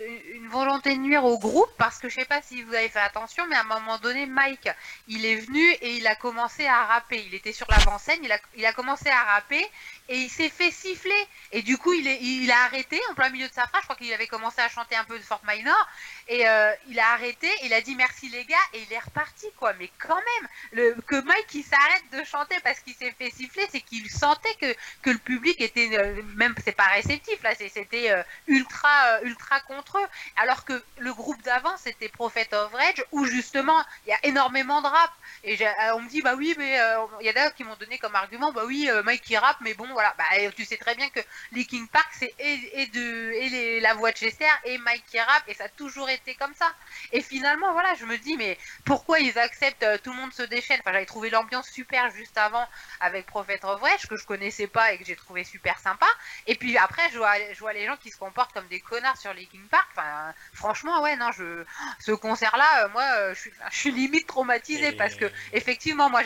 une volonté de nuire au groupe, parce que je sais pas si vous avez fait attention, mais à un moment donné, Mike, il est venu et il a commencé à rapper. Il était sur l'avant-scène, il a, il a commencé à rapper et il s'est fait siffler. Et du coup, il, est, il a arrêté en plein milieu de sa phrase. Je crois qu'il avait commencé à chanter un peu de Fort Minor. Et euh, il a arrêté, il a dit merci les gars, et il est reparti, quoi. Mais quand même, que Mike il s'arrête de chanter parce qu'il s'est fait siffler, c'est qu'il sentait que, que le public était, euh, même c'est pas réceptif, là, c'était euh, ultra, ultra contre eux. Alors que le groupe d'avant, c'était Prophet of Rage, où justement, il y a énormément de rap. Et on me dit, bah oui, mais il y a d'ailleurs qui m'ont donné comme argument, bah oui, Mike qui rappe, mais bon, voilà, bah, tu sais très bien que Linkin Park, c'est et, de, et la voix de Chester et Mike qui rappe, et ça a toujours été comme ça. Et finalement, voilà, je me dis, mais pourquoi ils acceptent euh, tout le monde se déchaîne? Enfin, j'avais trouvé l'ambiance super juste avant avec Prophet of que je connaissais pas et que j'ai trouvé super sympa. Et puis après, je vois, je vois les gens qui se comportent comme des connards sur Linkin Park. Enfin, franchement, ouais, non, je, ce concert-là, euh, moi, euh, je suis, je suis limite traumatisé parce que, effectivement, moi,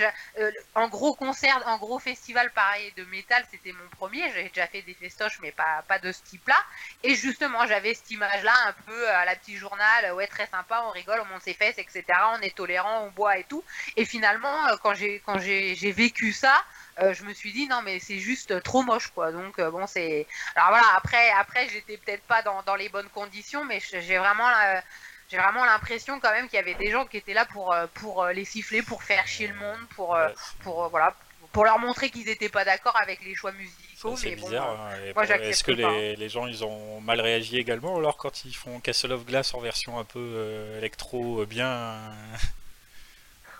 en gros concert, en gros festival pareil de métal, c'était mon premier. J'avais déjà fait des festoches, mais pas, pas de ce type-là. Et justement, j'avais cette image-là un peu à la petite journal, ouais, très sympa, on rigole, on monte ses fesses, etc. On est tolérant, on boit et tout. Et finalement, euh, quand j'ai quand j'ai vécu ça, euh, je me suis dit non mais c'est juste trop moche quoi. Donc euh, bon c'est alors voilà après après j'étais peut-être pas dans, dans, les bonnes conditions, mais j'ai vraiment j'ai vraiment l'impression quand même qu'il y avait des gens qui étaient là pour pour les siffler, pour faire chier le monde, pour pour voilà pour leur montrer qu'ils n'étaient pas d'accord avec les choix musicaux. C'est bizarre. Hein, est-ce que les, les, gens ils ont mal réagi également alors quand ils font Castle of Glass en version un peu euh, électro euh, bien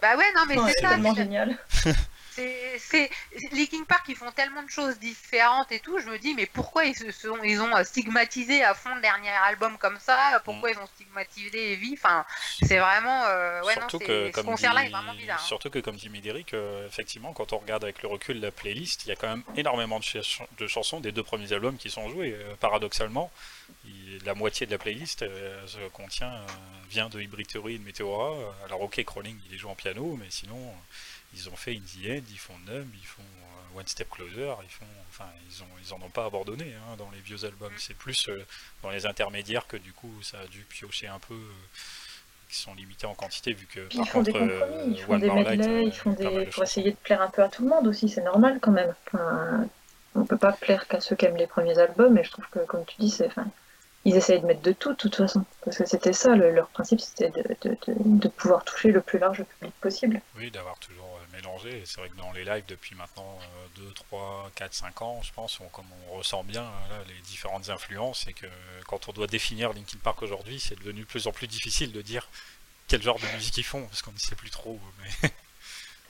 Bah ouais, non mais c'est ça. C'est génial. c'est Linkin Park ils font tellement de choses différentes et tout je me dis mais pourquoi ils se sont ils ont stigmatisé à fond le dernier album comme ça? Pourquoi mm. ils ont stigmatisé Evie enfin c'est vraiment euh, ouais surtout non que, ce concert là est vraiment bizarre hein. surtout que comme dit Médéric euh, effectivement quand on regarde avec le recul la playlist il y a quand même énormément de, chansons des deux premiers albums qui sont joués euh, paradoxalement la moitié de la playlist contient vient de Hybrid Theory et de Meteora alors ok Crawling il est joué en piano mais sinon ils ont fait Indie End, ils font Numb, ils font euh, One Step Closer, ils font, enfin, ils ont, ils en ont pas abandonné hein, dans les vieux albums. C'est plus euh, dans les intermédiaires que du coup ça a dû piocher un peu, euh, qui sont limités en quantité vu que. ils font des compromis, ils font des medley, ils font des, pour essayer de plaire un peu à tout le monde aussi, c'est normal quand même. Enfin, on peut pas plaire qu'à ceux qui aiment les premiers albums, et je trouve que comme tu dis, c'est, enfin, ils essayaient de mettre de tout, de toute façon. Parce que c'était ça, leur principe, c'était de, de, pouvoir toucher le plus large public possible. Oui, d'avoir toujours euh. C'est vrai que dans les lives, depuis maintenant 2, 3, 4, 5 ans, je pense, on, comme on ressent bien les différentes influences, et que quand on doit définir Linkin Park aujourd'hui, c'est devenu de plus en plus difficile de dire quel genre de musique ils font, parce qu'on ne sait plus trop. Mais...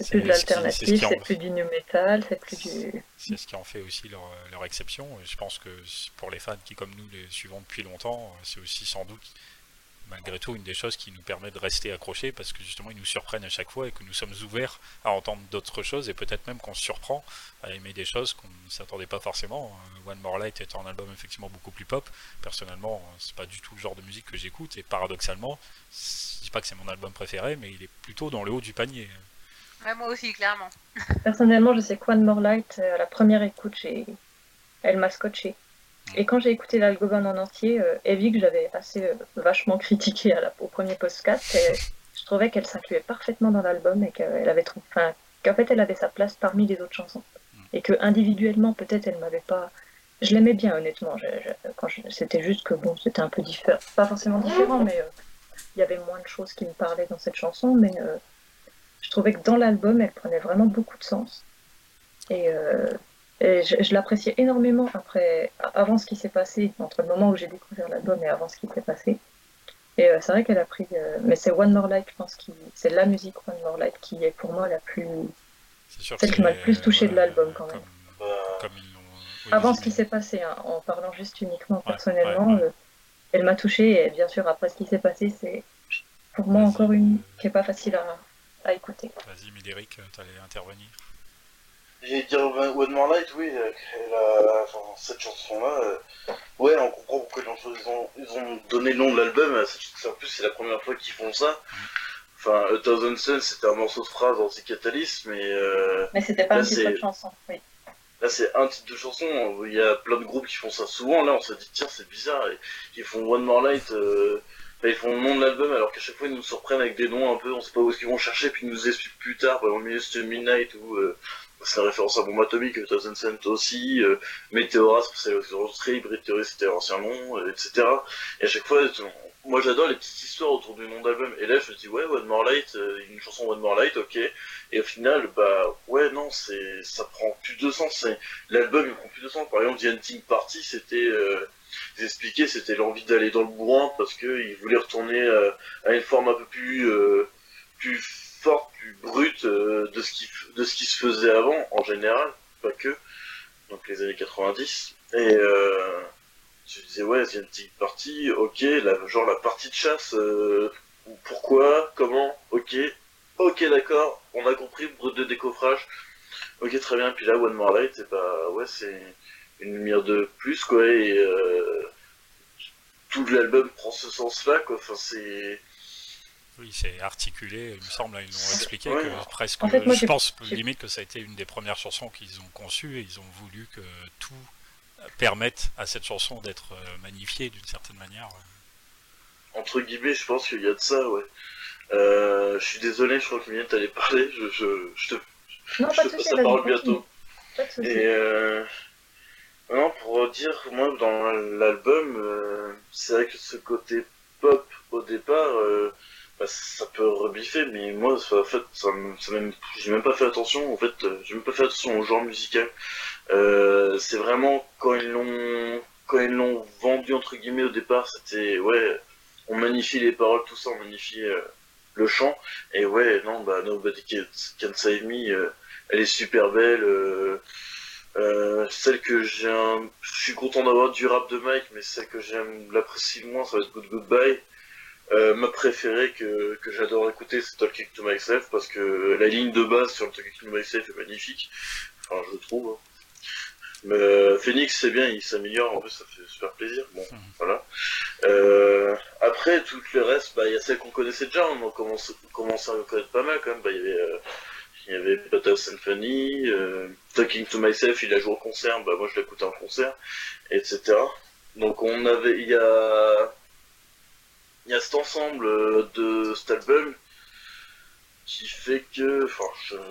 C'est plus de l'alternative, c'est plus du new metal, c'est plus du. C'est ce qui en fait aussi leur, leur, exception. Et je pense que pour les fans qui, comme nous, les suivons depuis longtemps, c'est aussi sans doute malgré tout une des choses qui nous permet de rester accrochés parce que justement ils nous surprennent à chaque fois et que nous sommes ouverts à entendre d'autres choses et peut-être même qu'on se surprend à aimer des choses qu'on ne s'attendait pas forcément. One More Light est un album effectivement beaucoup plus pop. Personnellement, c'est pas du tout le genre de musique que j'écoute et paradoxalement, je dis pas que c'est mon album préféré, mais il est plutôt dans le haut du panier. moi aussi, clairement. Personnellement, je sais que One More Light, à la première écoute, elle m'a scotché. Et quand j'ai écouté l'album en entier, euh, Evie, que j'avais assez euh, vachement critiqué à la, au premier podcast, je trouvais qu'elle s'incluait parfaitement dans l'album et qu'elle avait trouvé, enfin, qu'en fait elle avait sa place parmi les autres chansons. Mm. Et que individuellement, peut-être elle m'avait pas. Je l'aimais bien, honnêtement. quand C'était juste que bon, c'était un peu différent. Pas forcément différent, mais euh, il y avait moins de choses qui me parlaient dans cette chanson. Mais euh, je trouvais que dans l'album, elle prenait vraiment beaucoup de sens. Et et je, l'appréciais énormément après, avant ce qui s'est passé, entre le moment où j'ai découvert l'album et avant ce qui s'est passé. Et euh, c'est vrai qu'elle a pris. Euh, mais c'est One More Light, je pense, qui, c'est la musique One More Light qui est pour moi la plus. Celle qui m'a le plus touché de l'album quand même. avant ce qui s'est passé, hein, en parlant juste uniquement personnellement, euh, elle m'a touché et bien sûr après ce qui s'est passé, c'est pour moi encore une qui est pas facile à, à écouter. Vas-y, Médéric, tu allais intervenir. J'ai dit One More Light, oui, euh, cette chanson-là, euh, ouais, on comprend pourquoi ils ont, ils ont donné le nom de l'album. En plus, c'est la première fois qu'ils font ça. Enfin, A Thousand Suns, c'était un morceau de phrase anti-catalyst, mais. Euh, mais c'était pas un titre de chanson, oui. Là, c'est un titre de chanson. Il y a plein de groupes qui font ça souvent. Là, on s'est dit, tiens, c'est bizarre. Ils font One More Light. ils font le nom de l'album alors qu'à chaque fois ils nous surprennent avec des noms un peu, on sait pas où est-ce qu'ils vont chercher, puis ils nous expliquent plus tard, par exemple c'était Midnight ou c'est une référence à Bombe Atomique, Thousand Cent aussi, euh, Meteora, c'est que c'était l'ancien nom, euh, etc. Et à chaque fois, moi j'adore les petites histoires autour du nom d'album. Et là, je me dis, ouais, One More Light, euh, une chanson One More Light, ok. Et au final, bah, ouais, non, c'est, ça prend plus de sens. L'album, il prend plus de sens. Par exemple, The Hunting Party, c'était, euh, ils expliquaient, c'était l'envie d'aller dans le bourrin parce qu'ils voulaient retourner à une forme un peu plus, plus forte, plus brute euh, de, ce qui, de ce qui se faisait avant, en général, pas que, donc les années 90. Et euh, je disais, ouais, c'est une petite partie, ok, genre la partie de chasse, euh, pourquoi, comment, ok, ok, d'accord, on a compris, brut de décoffrage, ok, très bien, puis là, One More Light, et bah, ouais, c'est une lumière de plus, quoi, et euh, tout l'album prend ce sens-là, quoi, enfin, c'est oui, c'est articulé, il me semble, ils l'ont expliqué que presque, je pense limite que ça a été une des premières chansons qu'ils ont conçues et ils ont voulu que tout permette à cette chanson d'être euh, magnifiée d'une certaine manière. Entre guillemets, je pense qu'il y a de ça, ouais. Euh, je suis désolé, je crois que Mylène t'allais parler, je, je, te, non, pas te passe la parole bientôt. Et euh, non, pour dire, moi, dans l'album, c'est vrai que ce côté pop au départ, ça peut rebiffer, mais moi, en fait, ça, même, j'ai même pas fait attention. En fait, euh, j'ai même pas fait attention au genre musical. Euh, c'est vraiment quand ils l'ont, quand ils l'ont vendu entre guillemets au départ, c'était ouais, on magnifie les paroles, tout ça, on magnifie euh, le chant. Et ouais, non, bah Nobody Can Save Me, elle est super belle. celle que j'aime, je suis content d'avoir du rap de Mike, mais celle que j'aime l'apprécie le moins, ça va être Good Goodbye. Euh, ma préférée que, que j'adore écouter, c'est Talking to Myself, parce que la ligne de base sur le Talking to Myself est magnifique. Enfin, je trouve. Hein. Mais euh, Phoenix, c'est bien, il s'améliore, en plus, ça fait super plaisir. Bon, mhm. voilà. Euh, après, tout le reste, bah, il y a celles qu'on connaissait déjà, on commence, commence à connaître pas mal quand même. Bah, il y avait, euh, il y avait Battle Symphony, euh, Talking to Myself, il a joué au concert, bah, moi je l'écoutais en concert, etc. Donc on avait, il y a il y a cet ensemble euh, de cet album qui fait que, enfin,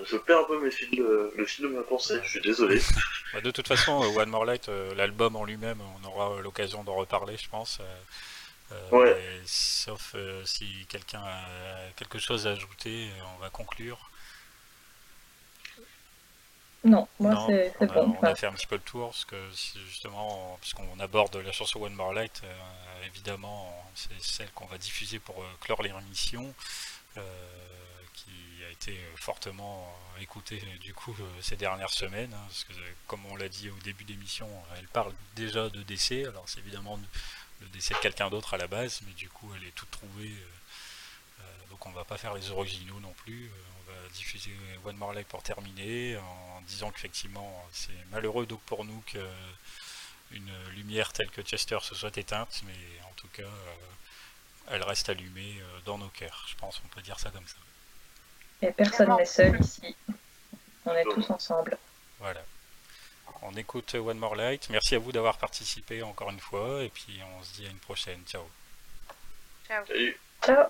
je, perds un peu mes fils, le fil de ma pensée. Je suis désolé. Bah, de toute façon, euh, One More Light, euh, l'album en lui-même, on aura l'occasion d'en reparler, je pense. ouais. Sauf si quelqu'un a quelque chose à ajouter, on va conclure. Non, moi c'est bon. On a fait un petit peu le tour, parce que justement, puisqu'on aborde la chanson One More Light, évidemment, c'est celle qu'on va diffuser pour euh, clore l'émission, euh, qui a été fortement écoutée du coup euh, ces dernières semaines, hein, parce que comme on l'a dit au début de l'émission, elle parle déjà de décès, alors c'est évidemment le décès de quelqu'un d'autre à la base, mais du coup elle est toute trouvée. donc on va pas faire les originaux non plus. Va diffuser One More Life pour terminer, en disant qu'effectivement c'est malheureux donc pour nous que une lumière telle que Chester se soit éteinte, mais en tout cas elle reste allumée dans nos cœurs. Je pense qu'on peut dire ça comme ça. Et personne n'est seul ici. On est tous ensemble. Voilà. On écoute One More Light. Merci à vous d'avoir participé encore une fois. Et puis on se dit à une prochaine. Ciao. Ciao. Salut. Ciao